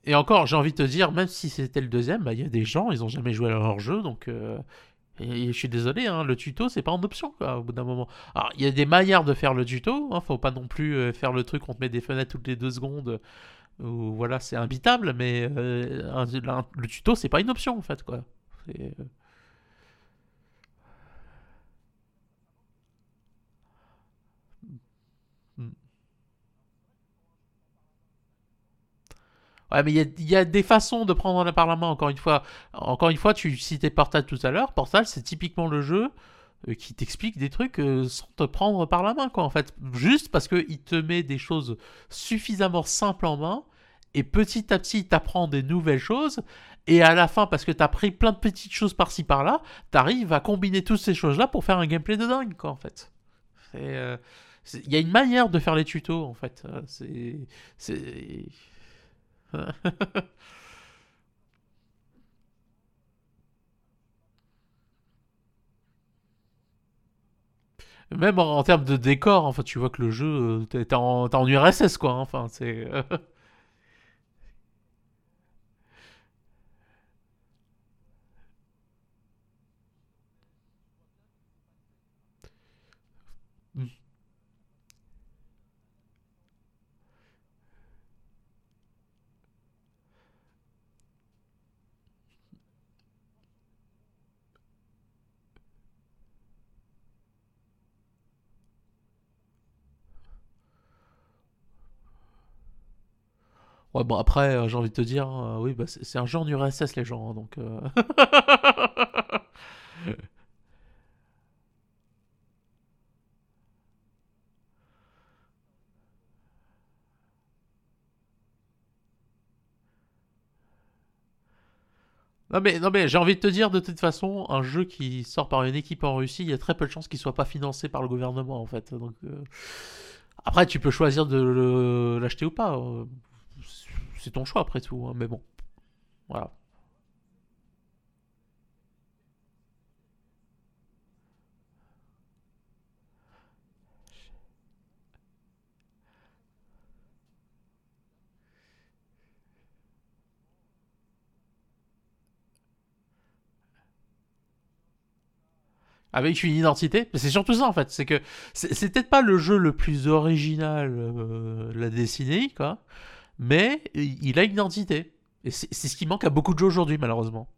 Speaker 2: Et encore, j'ai envie de te dire, même si c'était le deuxième, bah, il y a des gens, ils ont jamais joué à leur jeu, donc euh, je suis désolé, hein, le tuto c'est pas en option quoi, au bout d'un moment. Alors il y a des manières de faire le tuto, hein, faut pas non plus euh, faire le truc on te met des fenêtres toutes les deux secondes, ou voilà c'est imbitable, mais euh, le tuto c'est pas une option en fait quoi. Ouais, mais il y, a des façons de prendre le Parlement, encore une fois. Encore une fois, tu citais Portal tout à l'heure. Portal, c'est typiquement le jeu euh, qui t'explique des trucs euh, sans te prendre par la main, quoi, en fait. Juste parce qu'il te met des choses suffisamment simples en main, et petit à petit, t'apprend des nouvelles choses, et à la fin, parce que t'as pris plein de petites choses par-ci par-là, t'arrives à combiner toutes ces choses-là pour faire un gameplay de dingue, quoi, en fait. Euh, il y a une manière de faire les tutos, en fait. C'est. Même en, termes de décor, enfin, tu vois que le jeu, euh, t'es en, en, URSS, quoi. Hein, enfin, c'est. Ouais, bon, après, euh, j'ai envie de te dire, euh, oui, bah, c'est un genre URSS, les gens, hein, donc... Euh. Non mais, non mais j'ai envie de te dire, de toute façon, un jeu qui sort par une équipe en Russie, il y a très peu de chances qu'il soit pas financé par le gouvernement, en fait. Donc, Après, tu peux choisir de l'acheter ou pas c'est ton choix après tout, hein, mais bon. Voilà. avec une identité. C'est surtout ça en fait, c'est que c'est peut-être pas le jeu le plus original euh, la dessinée, quoi mais il a une identité. Et c'est ce qui manque à beaucoup de jeux aujourd'hui, malheureusement.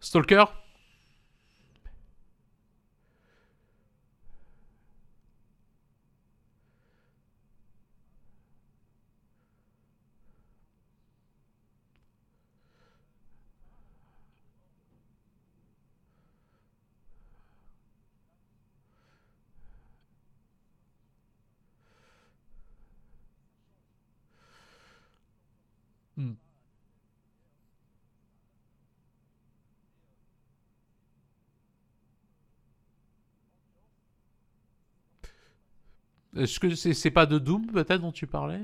Speaker 2: Stalker Mm. Est-ce que c'est pas de Doom peut-être dont tu parlais?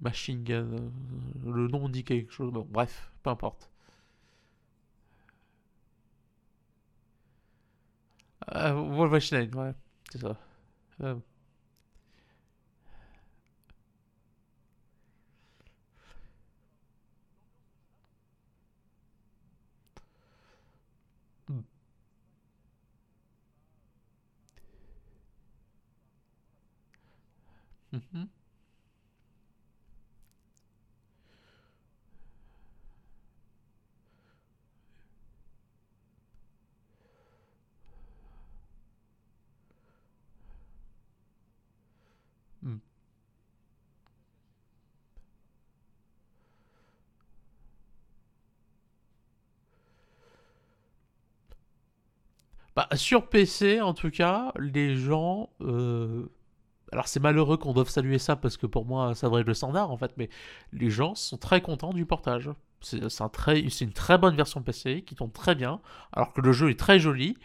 Speaker 2: Machine Gun. euh, Le nom dit quelque chose. Bon, bref, peu importe. Euh, Wolfenstein, ouais, c'est ça. Euh, mhm, hmm. Bah, sur PC, en tout cas, les gens. euh, Alors, c'est malheureux qu'on doive saluer ça parce que pour moi, ça devrait être le standard en fait, mais les gens sont très contents du portage. C'est une très bonne version PC qui tourne très bien, alors que le jeu est très joli.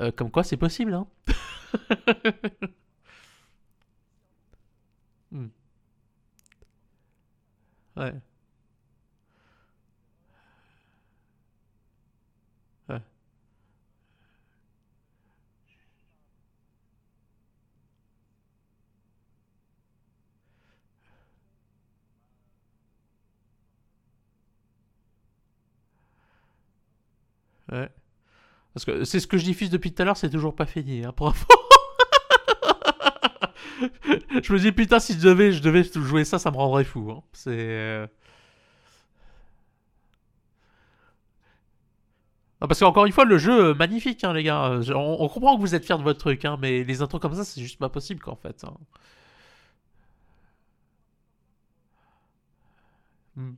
Speaker 2: Euh, comme quoi, c'est possible, hein. Hmm, ouais, ouais. Parce que c'est ce que je diffuse depuis tout à l'heure, c'est toujours pas fini, hein, pour. Je me dis, putain, si je devais, je devais jouer ça, ça me rendrait fou. hein. C'est. euh, Ah, parce qu'encore une fois, le jeu, euh, magnifique, hein, les gars. Euh, On, comprend que vous êtes fiers de votre truc, hein, mais les intros comme ça, c'est juste pas possible, quoi, en fait. hein. Hmm.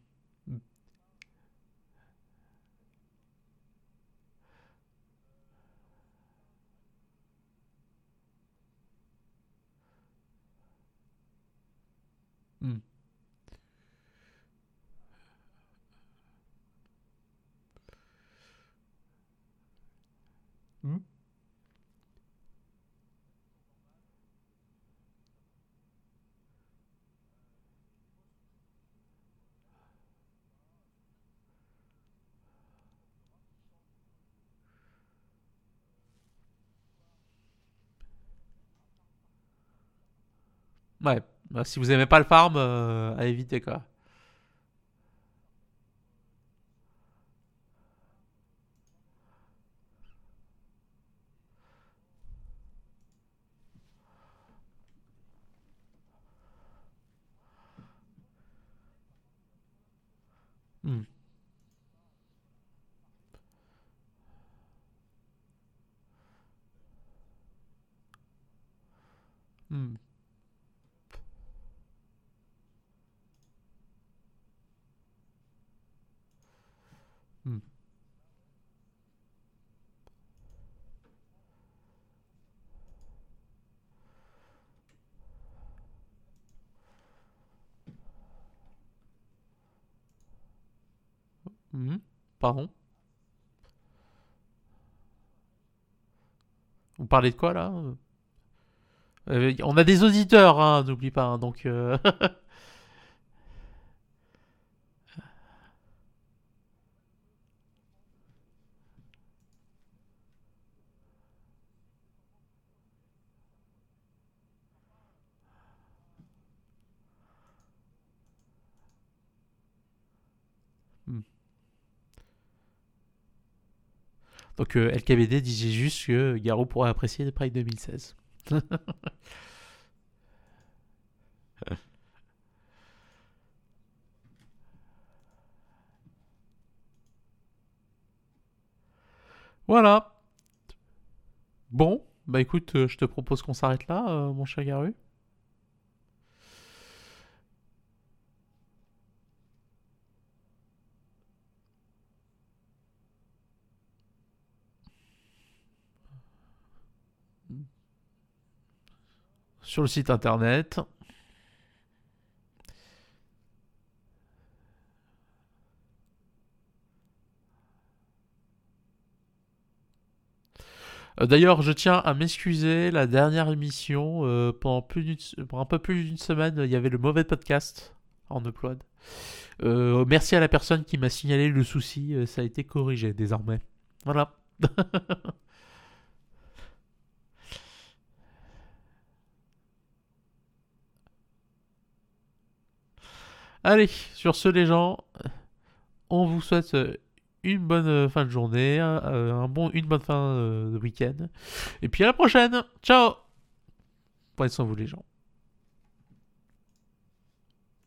Speaker 2: Ouais. Bah, si vous aimez pas le farm, euh, à éviter, quoi. Hmm. Hmm. Hmm. Hmm. Pardon. Vous parlez de quoi, là? Euh, On a des auditeurs, hein, n'oublie pas, hein, donc... euh, hmm. Donc euh, LKBD disait juste que Garou pourrait apprécier Pride 2016. Voilà. Bon, bah écoute, euh, je te propose qu'on s'arrête là, euh, mon cher Garu.
Speaker 1: Sur le site internet. Euh, d'ailleurs, je tiens à m'excuser, la dernière émission, euh, pendant, un peu plus d'une semaine, il y avait le mauvais podcast en upload. Euh, merci à la personne qui m'a signalé le souci, ça a été corrigé désormais. Voilà. Allez, sur ce les gens, on vous souhaite une bonne euh, fin de journée, euh, une bonne fin euh, de week-end. Et puis à la prochaine. Ciao Prenez soin vous les gens.